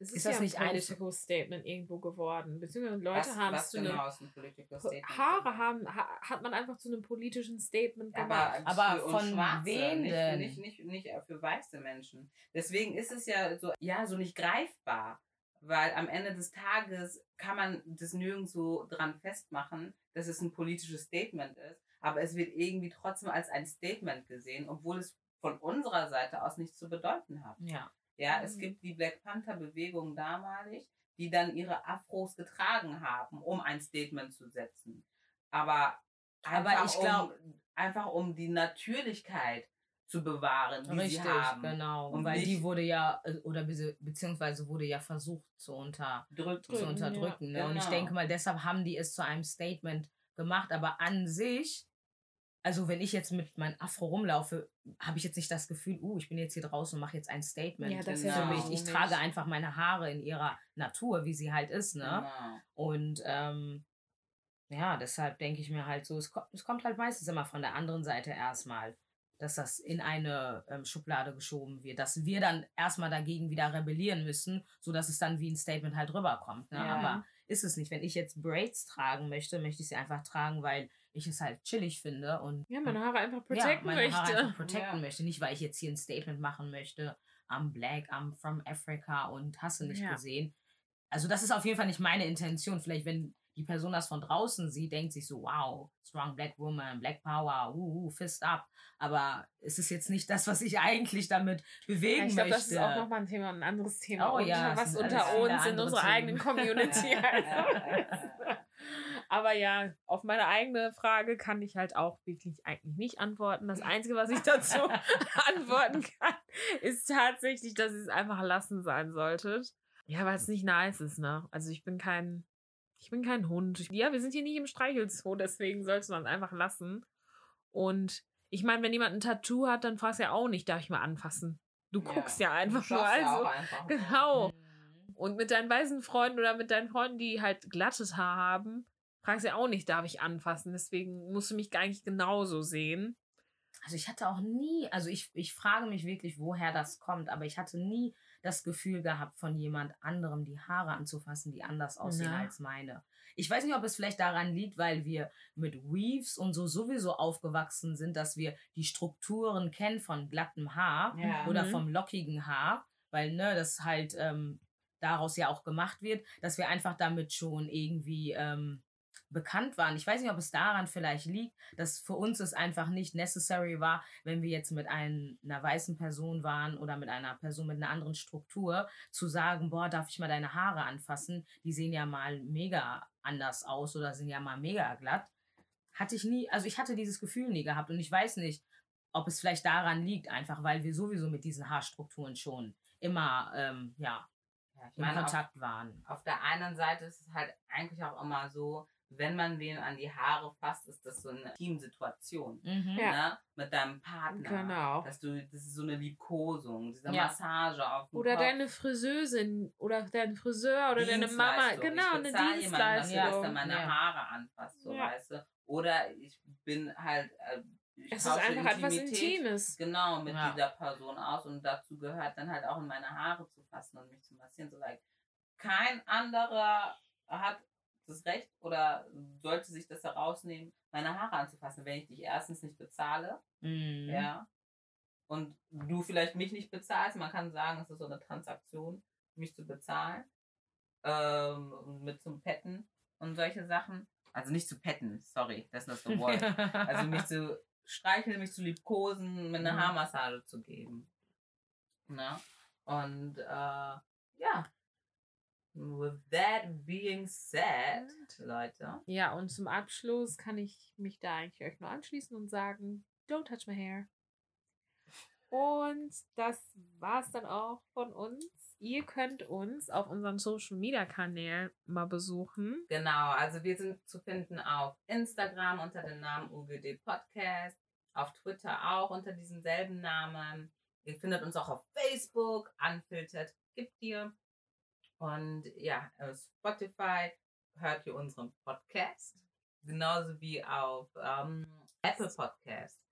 Speaker 2: es ist,
Speaker 1: Ist das
Speaker 2: ja
Speaker 1: nicht
Speaker 2: ein
Speaker 1: ein-
Speaker 2: political Statement irgendwo geworden. Beziehungsweise Leute
Speaker 3: was,
Speaker 2: haben
Speaker 3: was
Speaker 2: es zu einem
Speaker 3: genau ist ein Political Statement?
Speaker 2: Haare haben, ha, hat man einfach zu einem politischen Statement
Speaker 3: Ja,
Speaker 2: gemacht.
Speaker 3: aber,
Speaker 1: Aber von
Speaker 3: Schwarze,
Speaker 1: wem
Speaker 3: nicht? Nicht, nicht, nicht für weiße Menschen. Deswegen ist es ja so, ja, so nicht greifbar. Weil am Ende des Tages kann man das nirgendwo dran festmachen, dass es ein politisches Statement ist. Aber es wird irgendwie trotzdem als ein Statement gesehen, obwohl es von unserer Seite aus nichts zu bedeuten hat.
Speaker 1: Ja.
Speaker 3: Ja, es
Speaker 2: Mhm.
Speaker 3: gibt die Black Panther Bewegung damalig, die dann ihre Afros getragen haben, um ein Statement zu setzen. Aber,
Speaker 1: Aber ich glaub-
Speaker 3: um, einfach um die Natürlichkeit zu bewahren, die
Speaker 1: Richtig,
Speaker 3: sie haben.
Speaker 1: genau.
Speaker 3: Und
Speaker 1: Weil die wurde ja, äh, oder be beziehungsweise wurde ja versucht zu, unter,
Speaker 3: Drückt,
Speaker 1: zu
Speaker 2: Drücken, ja.
Speaker 1: unterdrücken. Ne? Und ich
Speaker 3: Genau.
Speaker 1: denke mal, deshalb haben die es zu einem Statement gemacht. Aber an sich, also wenn ich jetzt mit meinem Afro rumlaufe, habe ich jetzt nicht das Gefühl, uh, ich bin jetzt hier draußen und mache jetzt ein Statement.
Speaker 2: Ja, das
Speaker 3: ja
Speaker 1: für mich. Ich trage einfach meine Haare in ihrer Natur, wie sie halt ist. Ne?
Speaker 3: Genau.
Speaker 1: Und ähm, ja, deshalb denke ich mir halt so, es, ko es kommt halt meistens immer von der anderen Seite erstmal, dass das in eine ähm, Schublade geschoben wird, dass wir dann erstmal dagegen wieder rebellieren müssen, sodass es dann wie ein Statement halt rüberkommt. Ne?
Speaker 3: Ja.
Speaker 1: Aber ist es nicht. Wenn ich jetzt Braids tragen möchte, möchte ich sie einfach tragen, weil ich es halt chillig finde und
Speaker 2: ja, meine Haare einfach
Speaker 1: ja,
Speaker 2: protecten
Speaker 1: meine Haare
Speaker 2: möchte.
Speaker 1: einfach protecten
Speaker 3: Ja.
Speaker 1: möchte. Nicht, weil ich jetzt hier ein Statement machen möchte, I'm black, I'm from Africa und hast du nicht
Speaker 2: Ja.
Speaker 1: gesehen. Also das ist auf jeden Fall nicht meine Intention. Vielleicht, wenn die Person das von draußen sieht, denkt sich so, wow, strong black woman, black power, uh, uh, fist up. Aber es ist jetzt nicht das, was ich eigentlich damit bewegen
Speaker 2: Ja, ich glaube,
Speaker 1: möchte.
Speaker 2: das ist auch nochmal ein Thema, ein anderes Thema.
Speaker 1: Oh
Speaker 2: unter,
Speaker 1: ja,
Speaker 2: was unter uns in unserer eigenen Community halt. Aber ja, auf meine eigene Frage kann ich halt auch wirklich eigentlich nicht antworten. Das Einzige, was ich dazu antworten kann, ist tatsächlich, dass ihr es einfach lassen sein solltet. Ja, weil es nicht nice ist, ne? Also ich bin kein, ich bin kein Hund. Ja, wir sind hier nicht im Streichelzoo, deswegen sollte man es einfach lassen. Und ich meine, wenn jemand ein Tattoo hat, dann fragst du ja auch nicht, darf ich mal anfassen? Du guckst ja, einfach
Speaker 3: Du
Speaker 2: nur.
Speaker 3: ja
Speaker 2: Also,
Speaker 3: auch einfach
Speaker 2: genau.
Speaker 1: Mhm.
Speaker 2: Und mit deinen weißen Freunden oder mit deinen Freunden, die halt glattes Haar haben, fragst ja auch nicht, darf ich anfassen. Deswegen musst du mich nicht genauso sehen.
Speaker 1: also ich hatte auch nie, also ich, ich frage mich wirklich, woher das kommt, aber ich hatte nie das Gefühl gehabt, von jemand anderem die Haare anzufassen, die anders aussehen
Speaker 2: Na.
Speaker 1: als meine. Ich weiß nicht, ob es vielleicht daran liegt, weil wir mit Weaves und so sowieso aufgewachsen sind, dass wir die Strukturen kennen von glattem Haar
Speaker 3: Ja.
Speaker 1: oder
Speaker 2: Mhm.
Speaker 1: vom lockigen Haar, weil ne, das halt ähm, daraus ja auch gemacht wird, dass wir einfach damit schon irgendwie ähm, bekannt waren. Ich weiß nicht, ob es daran vielleicht liegt, dass für uns es einfach nicht necessary war, wenn wir jetzt mit ein, einer weißen Person waren oder mit einer Person mit einer anderen Struktur, zu sagen, boah, darf ich mal deine Haare anfassen? Die sehen ja mal mega anders aus oder sind ja mal mega glatt. Hatte ich nie, also ich hatte dieses Gefühl nie gehabt und ich weiß nicht, ob es vielleicht daran liegt, einfach weil wir sowieso mit diesen Haarstrukturen schon immer ähm, ja,
Speaker 3: Ja, ich
Speaker 1: in
Speaker 3: meine,
Speaker 1: Kontakt waren.
Speaker 3: auf der einen Seite ist es halt eigentlich auch immer so, wenn man wen an die Haare fasst, ist das so eine Teamsituation.
Speaker 1: Mhm.
Speaker 2: Ja.
Speaker 3: Ne? Mit deinem Partner.
Speaker 2: Genau.
Speaker 3: Dass du, das ist so eine Liebkosung, diese
Speaker 1: Ja.
Speaker 3: Massage auf dem
Speaker 2: Oder
Speaker 3: Kopf.
Speaker 2: deine Friseusin oder dein Friseur oder deine Mama.
Speaker 3: Dienstleistung.
Speaker 2: Genau,
Speaker 3: ich
Speaker 2: eine
Speaker 3: bezahle jemanden dass der
Speaker 2: Dienstleistung.
Speaker 3: meine
Speaker 1: Ja.
Speaker 3: Haare anfasst, so
Speaker 2: Ja.
Speaker 3: weißt du. Oder ich bin halt. Äh, ich
Speaker 2: Es ist einfach etwas
Speaker 3: Intimität,
Speaker 2: Intimes.
Speaker 3: Genau, mit
Speaker 1: Ja.
Speaker 3: dieser Person aus und dazu gehört dann halt auch in meine Haare zu fassen und mich zu massieren. So like, kein anderer hat das Recht oder sollte sich das herausnehmen, meine Haare anzufassen, wenn ich dich erstens nicht bezahle,
Speaker 1: Mhm.
Speaker 3: ja, und du vielleicht mich nicht bezahlst. Man kann sagen, es ist so eine Transaktion, mich zu bezahlen, ähm, mit zum Petten und solche Sachen. Also nicht zu petten, sorry, that's not the word. Also mich zu streicheln, mich zu liebkosen, mir eine
Speaker 1: Mhm.
Speaker 3: Haarmassage zu geben. Ne? Und äh, ja. With that being said, Leute.
Speaker 2: Ja, und zum Abschluss kann ich mich da eigentlich euch nur anschließen und sagen, don't touch my hair. Und das war's dann auch von uns. Ihr könnt uns auf unseren Social Media Kanälen mal besuchen.
Speaker 3: Genau, also wir sind zu finden auf Instagram unter dem Namen UGD Podcast, auf Twitter auch unter diesem selben Namen. Ihr findet uns auch auf Facebook, Unfiltered gibt ihr. Und ja, auf Spotify hört ihr unseren Podcast, genauso wie auf ähm, Apple Podcast.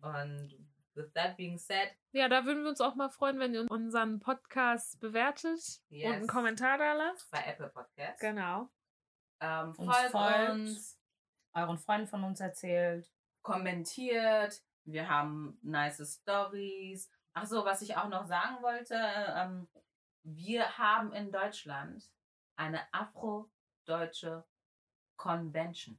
Speaker 3: Und with that being said,
Speaker 2: Ja, da würden wir uns auch mal freuen, wenn ihr unseren Podcast bewertet und einen
Speaker 3: Yes.
Speaker 2: Kommentar da lasst.
Speaker 3: bei Apple Podcast,
Speaker 2: Genau.
Speaker 3: ähm,
Speaker 1: Uns
Speaker 3: folgt
Speaker 1: folgt.
Speaker 3: uns.
Speaker 1: Euren Freunden von uns erzählt.
Speaker 3: kommentiert. Wir haben nice Stories. Ach so, was ich auch noch sagen wollte, ähm, wir haben in Deutschland eine afro-deutsche Convention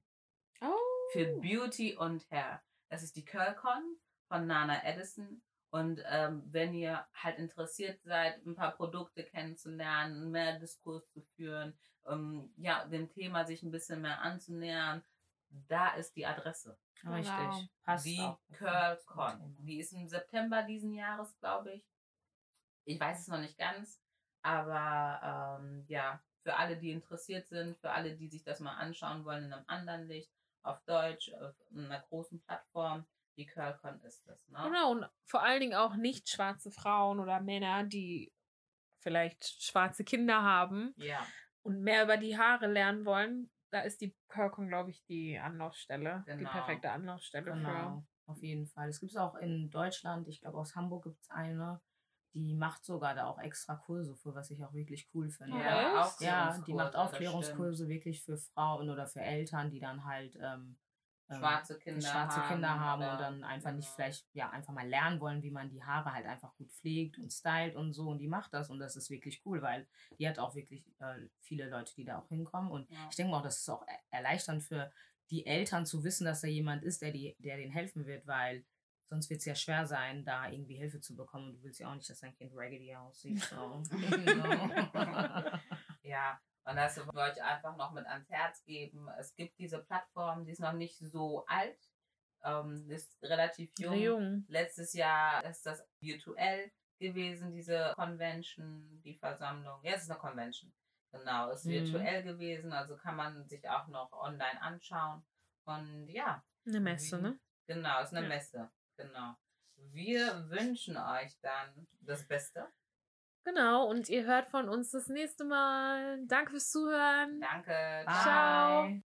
Speaker 2: Oh.
Speaker 3: für Beauty und Hair. Das ist die CurlCon von Nana Edison. Und ähm, wenn ihr halt interessiert seid, ein paar Produkte kennenzulernen, mehr Diskurs zu führen, ähm, ja, dem Thema sich ein bisschen mehr anzunähern, da ist die Adresse.
Speaker 2: Genau.
Speaker 1: Richtig. Passt
Speaker 3: Die. CurlCon. Die ist im September diesen Jahres, glaube ich. Ich weiß es noch nicht ganz. Aber ähm, ja, für alle, die interessiert sind, für alle, die sich das mal anschauen wollen in einem anderen Licht, auf Deutsch, auf einer großen Plattform, die CurlCon ist das. Ne?
Speaker 2: Genau, und vor allen Dingen auch nicht schwarze Frauen oder Männer, die vielleicht schwarze Kinder haben
Speaker 3: Ja,
Speaker 2: und mehr über die Haare lernen wollen. Da ist die Kirkon, glaube ich, die Anlaufstelle, die
Speaker 3: Genau.
Speaker 2: perfekte Anlaufstelle
Speaker 1: Genau, auf jeden Fall. Es gibt es auch in Deutschland, ich glaube aus Hamburg gibt es eine, die macht sogar da auch extra Kurse für, was ich auch wirklich cool finde.
Speaker 2: Ja?
Speaker 1: Ja, die macht Aufklärungskurse, wirklich für Frauen oder für Eltern, die dann halt ähm, ähm,
Speaker 3: Schwarze Kinder
Speaker 1: schwarze
Speaker 3: haben
Speaker 1: Kinder haben
Speaker 3: oder-
Speaker 1: und dann einfach nicht
Speaker 3: genau.
Speaker 1: vielleicht, ja, einfach mal lernen wollen, wie man die Haare halt einfach gut pflegt und stylt und so. Und die macht das und das ist wirklich cool, weil die hat auch wirklich äh, viele Leute, die da auch hinkommen. Und
Speaker 3: Ja.
Speaker 1: ich denke mal auch, das ist auch er- erleichternd für die Eltern zu wissen, dass da jemand ist, der, die, der denen helfen wird, weil sonst wird es ja schwer sein, da irgendwie Hilfe zu bekommen. Und du willst ja auch nicht, dass dein Kind raggedy aussieht. So.
Speaker 3: Ja, und das wollte ich einfach noch mit ans Herz geben. Es gibt diese Plattform, die ist noch nicht so alt, ähm, ist relativ jung.
Speaker 2: Jung.
Speaker 3: Letztes Jahr ist das virtuell gewesen, diese Convention, die Versammlung. Ja, es ist eine Convention. Genau, ist
Speaker 1: Mhm.
Speaker 3: virtuell gewesen, also kann man sich auch noch online anschauen. Und ja,
Speaker 2: Eine Messe, ne?
Speaker 3: genau, ist eine
Speaker 2: Ja.
Speaker 3: Messe. Genau. Wir wünschen euch dann das Beste.
Speaker 2: Genau, und ihr hört von uns das nächste Mal. Danke fürs Zuhören.
Speaker 3: Danke.
Speaker 1: Bye.
Speaker 2: Ciao.